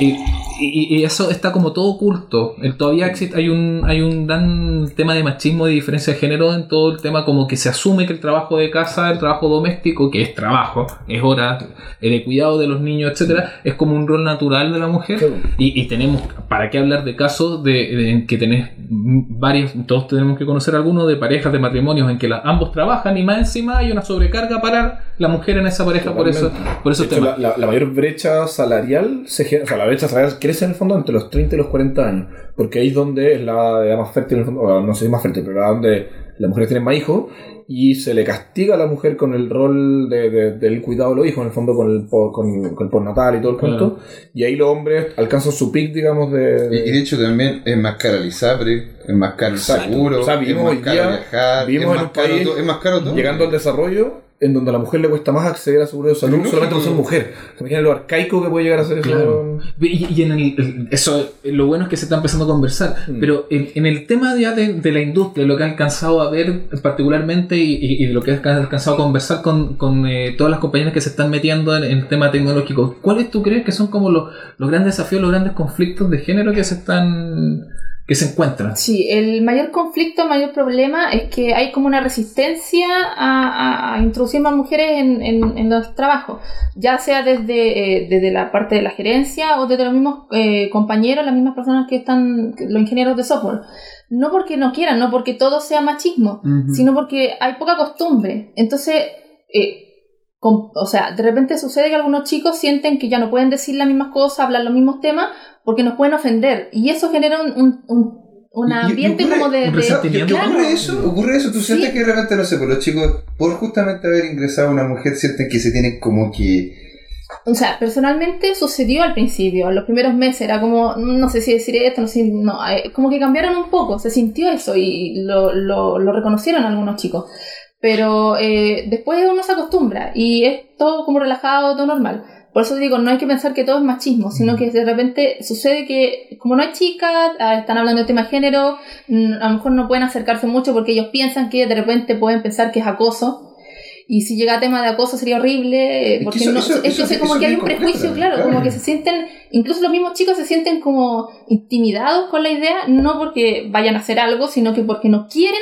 y, y- y eso está como todo oculto. El- todavía existe, hay un hay un gran tema de machismo y diferencia de género en todo el tema, como que se asume que el trabajo de casa, el trabajo doméstico, que es trabajo, es hora de cuidado de los niños, etcétera, es como un rol natural de la mujer. Y, y tenemos, ¿para qué hablar de casos de, de- en que tenés varios, todos tenemos que conocer algunos de parejas de matrimonios en que la- ambos trabajan y más encima hay una sobrecarga para la mujer en esa pareja por eso, por temas.
la, la- la mayor brecha salarial, se genera- o sea, la brecha salarial crece en el fondo entre los 30 y los 40 años, porque ahí es donde es la edad más fértil, en el fondo, o no sé si es más fértil, pero la donde las mujeres tienen más hijos y se le castiga a la mujer con el rol de, de- del cuidado de los hijos, en el fondo con el, con, con el postnatal y todo el
Claro.
cuento, y ahí los hombres alcanzan su pic, digamos, de...
Y, y de hecho también es más caro el ISAPRE, es más caro el seguro,
O sea,
es
vivimos
más caro
día-
viajar, es más, caro
país
todo, es más caro todo.
llegando al desarrollo en donde a la mujer le cuesta más acceder a seguro de salud solamente por ser mujer. ¿Se imaginan lo arcaico que puede llegar a ser eso?
Claro. Y, y en el, eso, lo bueno es que se está empezando a conversar,
Mm.
pero en, en el tema ya de, de la industria, lo que ha alcanzado a ver particularmente y, y- y lo que ha alcanzado a conversar con, con, eh, todas las compañías que se están metiendo en, en el tema tecnológico, ¿cuáles tú crees que son como los, los grandes desafíos, los grandes conflictos de género que se están que se encuentran?
Sí, el mayor conflicto, el mayor problema es que hay como una resistencia a, a- a introducir más mujeres en, en- en los trabajos, ya sea desde, eh, desde la parte de la gerencia o desde los mismos eh, compañeros, las mismas personas que están, los ingenieros de software. No porque no quieran, no porque todo sea machismo, sino porque hay poca costumbre. Entonces, eh, com- o sea, de repente sucede que algunos chicos sienten que ya no pueden decir las mismas cosas, hablar los mismos temas, porque nos pueden ofender. Y eso genera un, un, un- un
Y- y- y
ambiente
ocurre-
como de... de-
resentimiento.
¿Y
Claro.
ocurre eso? ¿Ocurre eso? ¿Tú
Sí.
sientes que de repente, no sé, por los chicos, por justamente haber ingresado a una mujer, sienten que se tienen como que...
O sea, personalmente sucedió al principio, en los primeros meses, era como, no sé si decir esto, no sé, si- no, eh, como que cambiaron un poco, se sintió eso y lo, lo, lo reconocieron algunos chicos. Pero eh, después uno se acostumbra y es todo como relajado, todo normal. Por eso digo, no hay que pensar que todo es machismo, sino que de repente sucede que como no hay chicas, ah, están hablando de tema de género, mm, a lo mejor no pueden acercarse mucho porque ellos piensan que de repente pueden pensar que es acoso. Y si llega a tema de acoso sería horrible, eh,
que
porque
eso-
no,
eso- eso-
como que hay un prejuicio, claro. como que se sienten, incluso los mismos chicos se sienten como intimidados con la idea, no porque vayan a hacer algo, sino que porque no quieren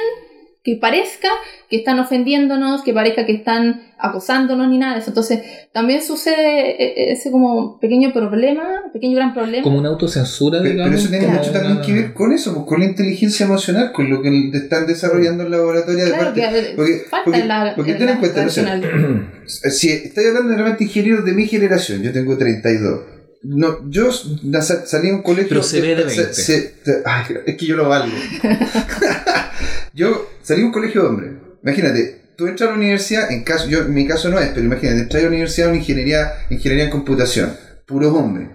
que parezca que están ofendiéndonos, que parezca que están acosándonos ni nada de eso. Entonces, también sucede eh, ese como pequeño problema, pequeño gran problema.
Como una autocensura,
Pero,
digamos.
pero eso tiene mucho también que ver con eso, pues, con la inteligencia emocional, con lo que están desarrollando en laboratorio de
claro
parte...
que eh,
porque-
falta
porque-
la,
porque
la
ten en cuenta. <clears throat> Si estoy hablando de repente ingenieros de mi generación, yo tengo 32. No, yo salí a un colegio.
Pero se ve de
se-
20.
se- ay, es que yo lo valgo. <laughs> yo salí a un colegio de hombres. Imagínate, tú entras a la universidad, en caso, yo en mi caso no es, pero imagínate, entras a la universidad una ingeniería, ingeniería en computación, puros hombres.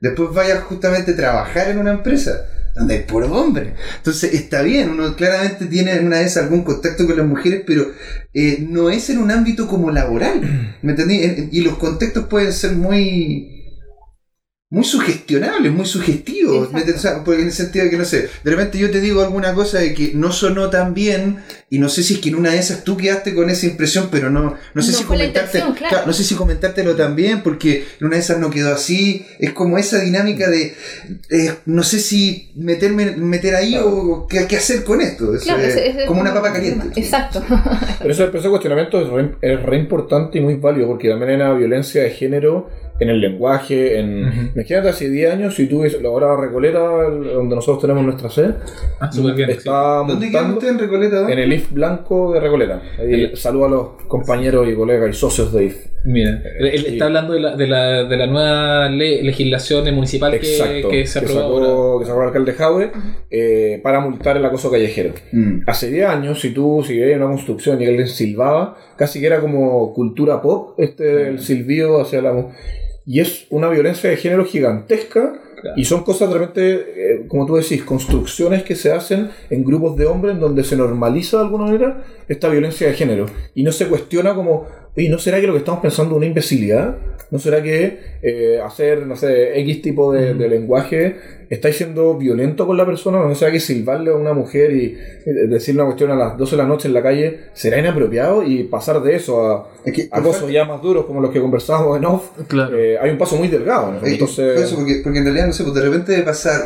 Después vayas justamente a trabajar en una empresa donde hay puros hombres. Entonces está bien, uno claramente tiene en una vez algún contacto con las mujeres, pero eh, no es en un ámbito como laboral. ¿Me entendí? En- en- Y los contextos pueden ser muy muy sugestionables, muy sugestivos. O sea, porque en el sentido de que, no sé, de repente yo te digo alguna cosa de que no sonó tan bien y no sé si es que en una de esas tú quedaste con esa impresión, pero no, no sé
No
si
la
comentarte,
claro.
no sé si comentártelo también porque en una de esas no quedó así. Es como esa dinámica de eh, no sé si meterme meter ahí o qué, qué hacer con esto. Es,
Claro,
eh,
ese- ese es
como una papa caliente.
Exacto.
Pero eso, pero ese cuestionamiento es re, es re importante y muy válido porque también hay una violencia de género en el lenguaje. En,
Ujú.
Imagínate hace 10 años, si tú ves la hora Recoleta, donde nosotros tenemos nuestra sede,
Ah, súper bien.
está
¿Dónde queda
montando
usted en Recoleta?
en el IF blanco de Recoleta. Ahí
El-
saludo a los compañeros y colegas y socios de IF.
Mira, él, él
Sí.
está hablando de la, de la, de la nueva le- legislación municipal que,
Exacto.
que se aprobó
sacó,
ahora.
que sacó el alcalde Jaue eh, para multar el acoso callejero.
Mm.
Hace 10 años, si tú si veías una construcción y alguien silbaba, casi que era como cultura pop, este el silbido hacia la... Y es una violencia de género gigantesca
Claro.
y son cosas realmente, eh, como tú decís, construcciones que se hacen en grupos de hombres en donde se normaliza de alguna manera esta violencia de género y no se cuestiona como, ¿y no será que lo que estamos pensando es una imbecilidad? ¿No será que eh, hacer, no sé, X tipo de, de lenguaje estáis siendo violento con la persona? ¿No será que silbarle a una mujer y eh, decirle una cuestión a las 12 de la noche en la calle será inapropiado? Y pasar de eso a
Es que-
acosos ya más duros como los que conversábamos en off,
Claro.
eh, hay un paso muy delgado. ¿no? Entonces,
eso, porque, porque en realidad, no sé, pues de repente de pasar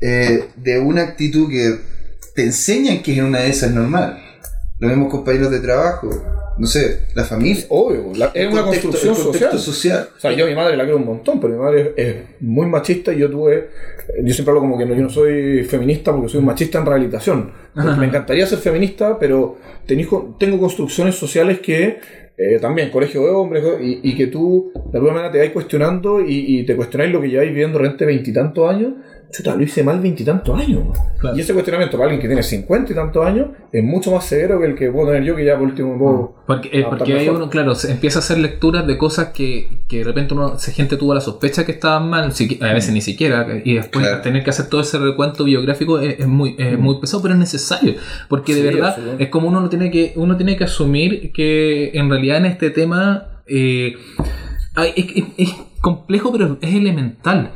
eh, de una actitud que te enseñan que en una de esas es normal. Los mismos compañeros de trabajo, no sé, la familia.
obvio, la- es una
contexto-
construcción social.
social.
O sea, yo a mi madre la quiero un montón, pero mi madre es muy machista y yo tuve. Yo siempre hablo como que no, yo no soy feminista porque soy un machista en rehabilitación. Me encantaría ser feminista, pero tenéis co- tengo construcciones sociales que. eh, también, colegio de hombres, y, y que tú de alguna manera te vais cuestionando y, y te cuestionáis lo que lleváis viviendo durante veintitantos años. Chuta, lo hice mal veintitantos años.
Claro.
Y ese cuestionamiento para alguien que tiene cincuenta y tantos años es mucho más severo que el que puedo tener yo, que ya por último puedo.
Porque, eh,
adaptar
porque ahí
mejor.
uno, claro, se empieza a hacer lecturas de cosas que, que de repente uno, se- gente tuvo la sospecha que estaban mal, si- a veces ni siquiera, y después
Claro.
tener que hacer todo ese recuento biográfico es, es muy, es muy pesado, pero es necesario, porque de
Sí,
verdad es como uno no tiene que, uno tiene que asumir que en realidad en este tema eh, hay- es, es- es complejo, pero es elemental.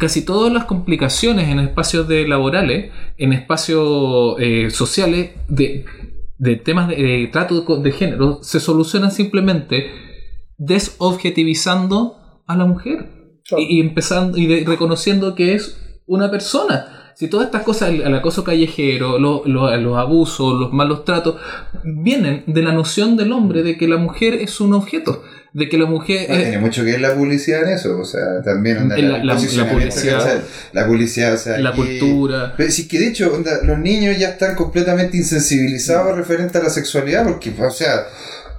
Casi todas las complicaciones en espacios de laborales, en espacios eh, sociales, de, de temas de, de trato de, género, se solucionan simplemente desobjetivizando a la mujer
Claro.
y, y empezando y de- reconociendo que es una persona. Si todas estas cosas, el, el acoso callejero, lo- lo- los abusos, los malos tratos, vienen de la noción del hombre de que la mujer es un objeto, de que la mujer es-
tiene mucho que ver la publicidad en eso, o sea, también onda,
la- la- la publicidad.
¿cachai? la publicidad, o sea,
la
y-
cultura.
Pero sí que de hecho, onda, los niños ya están completamente insensibilizados referente a la sexualidad, porque, o sea,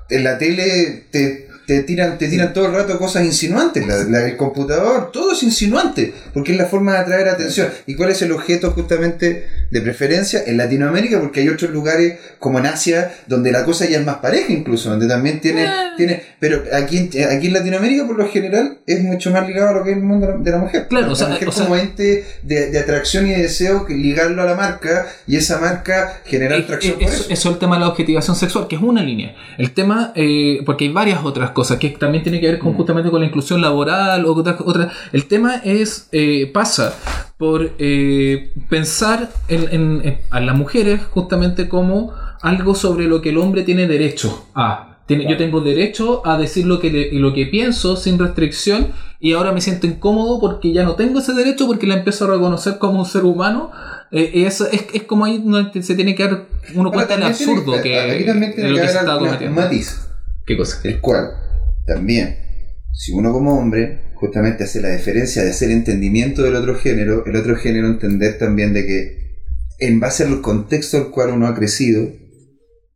en la tele te, te tiran, te tiran todo el rato cosas insinuantes, la, la- el computador, todo es insinuante, porque es la forma de atraer atención. ¿Y cuál es el objeto justamente de preferencia? En Latinoamérica, porque hay otros lugares como en Asia, donde la cosa ya es más pareja incluso, donde también tiene,
Ah.
tiene pero aquí, en- aquí en Latinoamérica por lo general es mucho más ligado a lo que es el mundo de la- mujer.
Claro,
la
o sea,
mujer
o sea-
como ente de, de atracción y de deseo, que ligarlo a la marca y esa marca generar
Es-
atracción
es-
por
eso,
eso.
eso es el tema de la objetivación sexual, que es una línea. El tema, eh, porque hay varias otras cosas que también tiene que ver
Mm.
con, justamente con la inclusión laboral o otras otras. El tema es, eh, pasa por eh, pensar en, en- en- a las mujeres justamente como algo sobre lo que el hombre tiene derecho a. Tiene- Yo tengo derecho a decir lo que, le- lo que pienso sin restricción y ahora me siento incómodo porque ya no tengo ese derecho porque la empiezo a reconocer como un ser humano. Eh, y eso es, es como ahí donde se tiene que dar uno cuenta el
también tiene-
absurdo que,
aquí también
de
tiene
lo
que
que se
haber
está cometiendo.
matiz, El cual también, si uno como hombre justamente hace la diferencia de hacer entendimiento del otro género, el otro género entender también de que en base al contexto al cual uno ha crecido,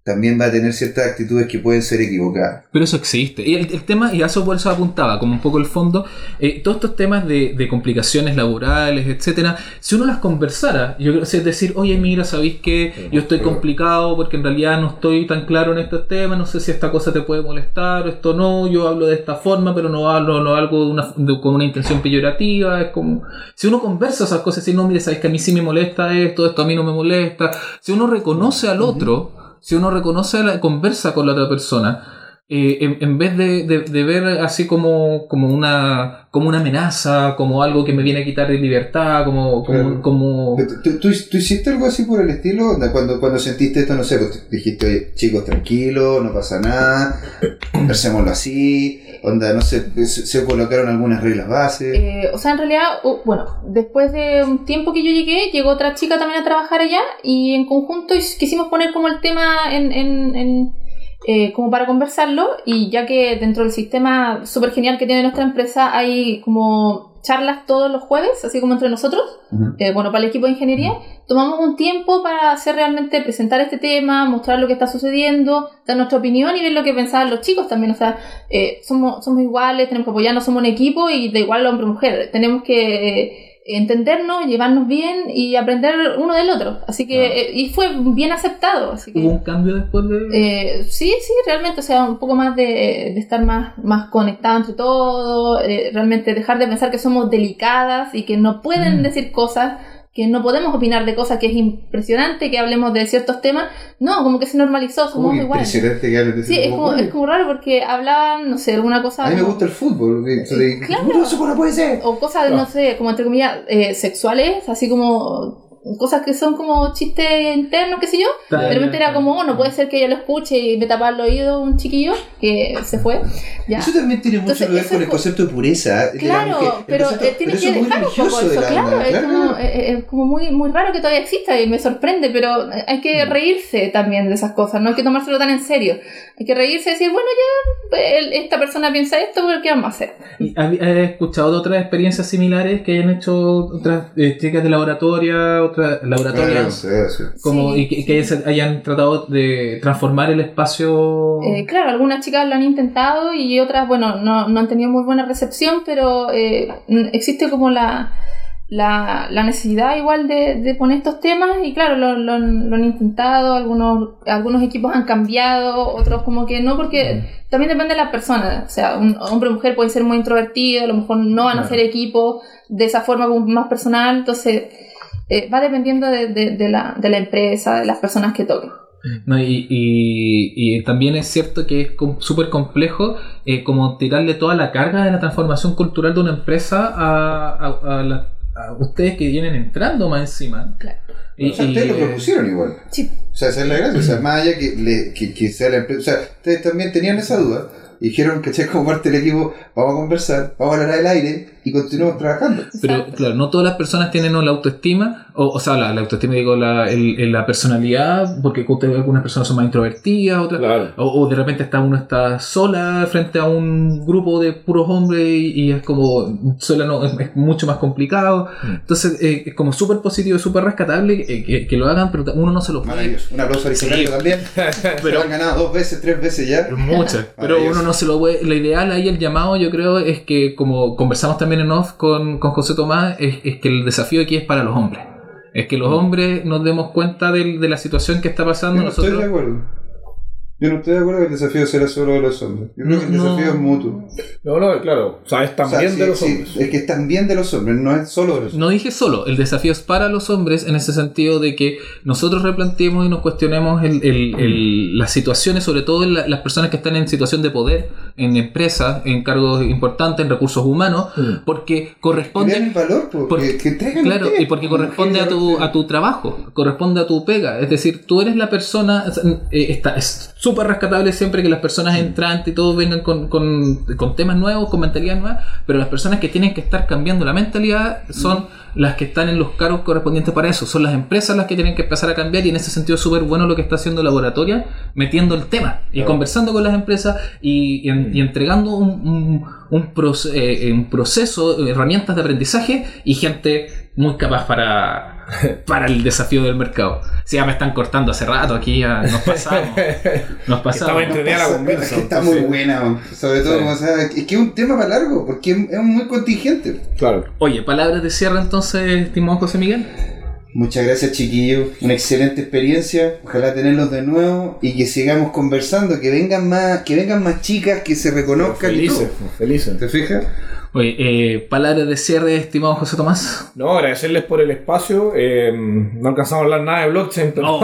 también va a tener ciertas actitudes que pueden ser equivocadas.
Pero eso existe. Y el, el tema, y a eso por eso apuntaba, como un poco el fondo, eh, todos estos temas de, de complicaciones laborales, etcétera, si uno las conversara, yo creo, es decir, oye, mira, ¿sabéis que yo estoy complicado porque en realidad no estoy tan claro en estos temas, no sé si esta cosa te puede molestar, esto no, yo hablo de esta forma, pero no hablo, no algo de una, de- con una intención peyorativa, es como, si uno conversa esas cosas, si no, mire, sabéis que a mí sí me molesta esto, esto a mí no me molesta, si uno reconoce al otro, si uno reconoce, la, conversa con la otra persona, eh, en, en vez de, de- de ver así como, como, una, como una amenaza, como algo que me viene a quitar de libertad, como... como,
Claro.
como
¿Tú, tú, tú- tú hiciste algo así por el estilo? Cuando, cuando sentiste esto, no sé, pues, dijiste, chicos, tranquilo, no pasa nada, conversémoslo así, onda, no sé, se, se colocaron algunas reglas bases.
Eh, o sea, en realidad, bueno, después de un tiempo que yo llegué, llegó otra chica también a trabajar allá y en conjunto is- quisimos poner como el tema en, en- en, eh, como para conversarlo y ya que dentro del sistema súper genial que tiene nuestra empresa hay como charlas todos los jueves, así como entre nosotros, eh, bueno, para el equipo de ingeniería, tomamos un tiempo para hacer realmente presentar este tema, mostrar lo que está sucediendo, dar nuestra opinión y ver lo que pensaban los chicos también. O sea, eh, somos, somos iguales, tenemos que apoyarnos, somos un equipo y da igual hombre o mujer. Tenemos que eh, entendernos, llevarnos bien y aprender uno del otro. Así que, eh, y fue bien aceptado. Así que,
¿Hubo un cambio después de...?
eh, sí, sí, realmente, o sea, un poco más de, de estar más, más conectado entre todos, eh, realmente dejar de pensar que somos delicadas y que no pueden
Mm.
decir cosas, que no podemos opinar de cosas que es impresionante que hablemos de ciertos temas. No, como que se normalizó, somos
Uy,
iguales.
impresionante que hables de
Sí, es como, es como raro porque hablaban, no sé, alguna cosa...
A mí me gusta el fútbol.
claro.
No, eso no puede ser.
o cosas, no sé, como entre comillas, eh, sexuales, así como cosas que son como chistes internos, qué sé yo.
Está
De repente era como, oh, no puede ser que ella lo escuche y me tapaba el oído un chiquillo que se fue. Ya.
Eso también tiene mucho
Entonces,
que ver con el
co-
concepto de pureza.
Claro,
que el
pero
concepto-
eh, tiene
pero
que dejar un poco
de
eso,
la
claro,
onda,
es,
claro.
Como, eh, eh, es como muy, muy raro que todavía exista y me sorprende, pero hay que
Mm.
reírse también de esas cosas, no hay que tomárselo tan en serio. Hay que reírse y decir, bueno, ya, pues, esta persona piensa esto, pero ¿qué vamos a hacer?
¿Y ¿Has escuchado de otras experiencias similares que hayan hecho otras eh, chicas de laboratoria?
Claro, sí, sí.
Como,
Sí,
y que,
sí.
que hayan, hayan tratado de transformar el espacio.
Eh, claro, algunas chicas lo han intentado y otras, bueno, no, no han tenido muy buena recepción, pero eh, existe como la, la, la necesidad igual de, de poner estos temas y claro, lo, lo han- lo han intentado, algunos, algunos equipos han cambiado, otros como que no, porque también depende de la persona, o sea, un hombre o mujer puede ser muy introvertido, a lo mejor no van a
Claro.
hacer equipo de esa forma como más personal, entonces eh, va dependiendo de, de- de la, de la empresa, de las personas que toquen.
No, y, y- y también es cierto que es súper complejo eh, como tirarle toda la carga de la transformación cultural de una empresa a, a- a la- a ustedes que vienen entrando más encima.
Claro.
Y-
O sea, ustedes
y,
lo
eh,
propusieron igual.
Sí,
O sea, esa es la gracia. O sea, más allá que, le- que, que sea la empresa. O sea, ustedes también tenían esa duda. Y dijeron que como parte del equipo, vamos a conversar, vamos a hablar al aire y continuamos trabajando.
Pero
exacto.
claro, no todas las personas tienen la autoestima, o, o sea, la, la autoestima, digo, la, el- la personalidad, porque usted- algunas personas son más introvertidas, otras,
Claro.
o, o de repente está uno está sola frente a un grupo de puros hombres y, y es como sola no, es, es mucho más complicado. Entonces eh, es como súper positivo y súper rescatable eh, que, que lo hagan, pero uno no se lo puede.
Un aplauso al
Sí.
También. <laughs>
Pero-
Lo han ganado dos veces, tres veces ya.
Muchas, pero uno no se lo ideal ahí, el llamado, yo creo, es que, como conversamos también en off con, con José Tomás, es, es que el desafío aquí es para los hombres. Es que los hombres nos demos cuenta del- de, la situación que está
Yo
pasando.
no estoy de
Nosotros,
acuerdo. Yo no estoy de acuerdo que el desafío será solo de los hombres. Yo creo que el desafío
no.
es mutuo.
No, no, claro. O sea, es
O sea,
también
sí,
de los
sí,
hombres.
Es que es también de los hombres, no es solo de los hombres.
no dije solo, el desafío es para los hombres en ese sentido de que nosotros replanteemos y nos cuestionemos el- el- el- las situaciones, sobre todo en la- las personas que están en situación de poder, en empresas, en cargos importantes, en recursos humanos,
Mm.
porque corresponde
el valor, po,
Porque-
que, que traigan
Claro, y porque corresponde a tu, a tu trabajo, corresponde a tu pega. Es decir, tú eres la persona, eh, está, es súper rescatable siempre que las personas entrantes y todos vengan con, con, con temas nuevos, con mentalidades nuevas, pero las personas que tienen que estar cambiando la mentalidad son las que están en los cargos correspondientes para eso. Son las empresas las que tienen que empezar a cambiar y en ese sentido es súper bueno lo que está haciendo Laboratoria, metiendo el tema y
Claro.
conversando con las empresas y, y en- y entregando un, un, un proce- eh, un proceso, herramientas de aprendizaje y gente muy capaz para, <laughs> para el desafío del mercado. Si ya me están cortando hace rato aquí, ya nos pasamos. <laughs> Nos pasamos.
Es que está muy buena, sobre todo,
Sí.
o sea, es que es un tema para largo, porque es, es muy contingente.
Claro.
Oye, palabras de cierre entonces, estimado José Miguel.
Muchas gracias, chiquillos. Una excelente experiencia. Ojalá tenerlos de nuevo y que sigamos conversando, que vengan más, que vengan más chicas, que se reconozcan
Felices, felices.
¿Te fijas?
Oye, eh, palabras de cierre, estimado José Tomás.
No, agradecerles por el espacio. eh, no alcanzamos a hablar nada de blockchain, pero,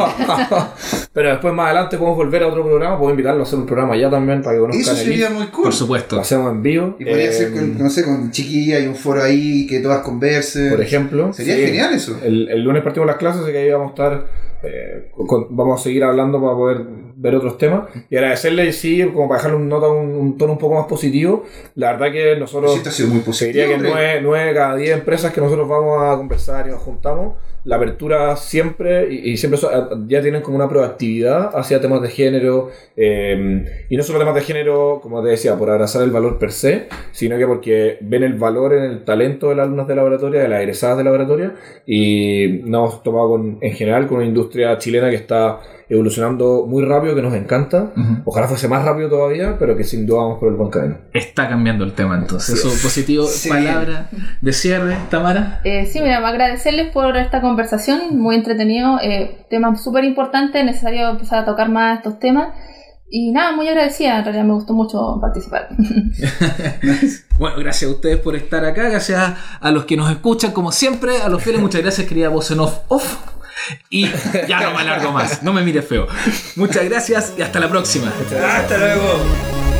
<laughs> pero después más adelante podemos volver a otro programa. Puedo invitarlo a hacer un programa ya también para que conozcan
Eso sería muy cool.
Por supuesto.
Lo hacemos en vivo.
Y podría
Eh,
ser con, no sé, con chiquilla y un foro ahí que todas conversen.
Por ejemplo.
Sería
Sí.
genial eso.
El, el lunes partimos las clases, así que ahí vamos a estar. eh, con- vamos a seguir hablando para poder ver otros temas. Y agradecerle, sí, como para dejarle un, nota, un, un tono un poco más positivo. La verdad que nosotros.
Esto ha sido muy positivo.
diría que
hombre.
nueve, nueve cada 10 empresas que nosotros vamos a conversar y nos juntamos, la apertura siempre, y, y siempre so- ya tienen como una proactividad hacia temas de género, eh, y no solo temas de género, como te decía, por abrazar el valor per se, sino que porque ven el valor en el talento de las alumnas de laboratorio, de las egresadas de laboratorio, y nos hemos tomado con, en general con una industria chilena que está evolucionando muy rápido, que nos encanta.
Ujú.
Ojalá fuese más rápido todavía, pero que sin duda vamos por el buen camino.
Está cambiando el tema entonces. Eso positivo.
Sí.
Palabra de cierre, Tamara.
Eh, sí, mira, agradecerles por esta conversación, muy entretenido, eh, tema súper importante, necesario empezar a tocar más estos temas. Y nada, muy agradecida, en realidad me gustó mucho participar. <laughs>
Bueno, gracias a ustedes por estar acá, gracias a los que nos escuchan, como siempre, a los fieles, muchas gracias, querida voz en off, off. Y ya no me alargo más, no me mire feo. Muchas gracias y hasta la próxima.
Hasta luego.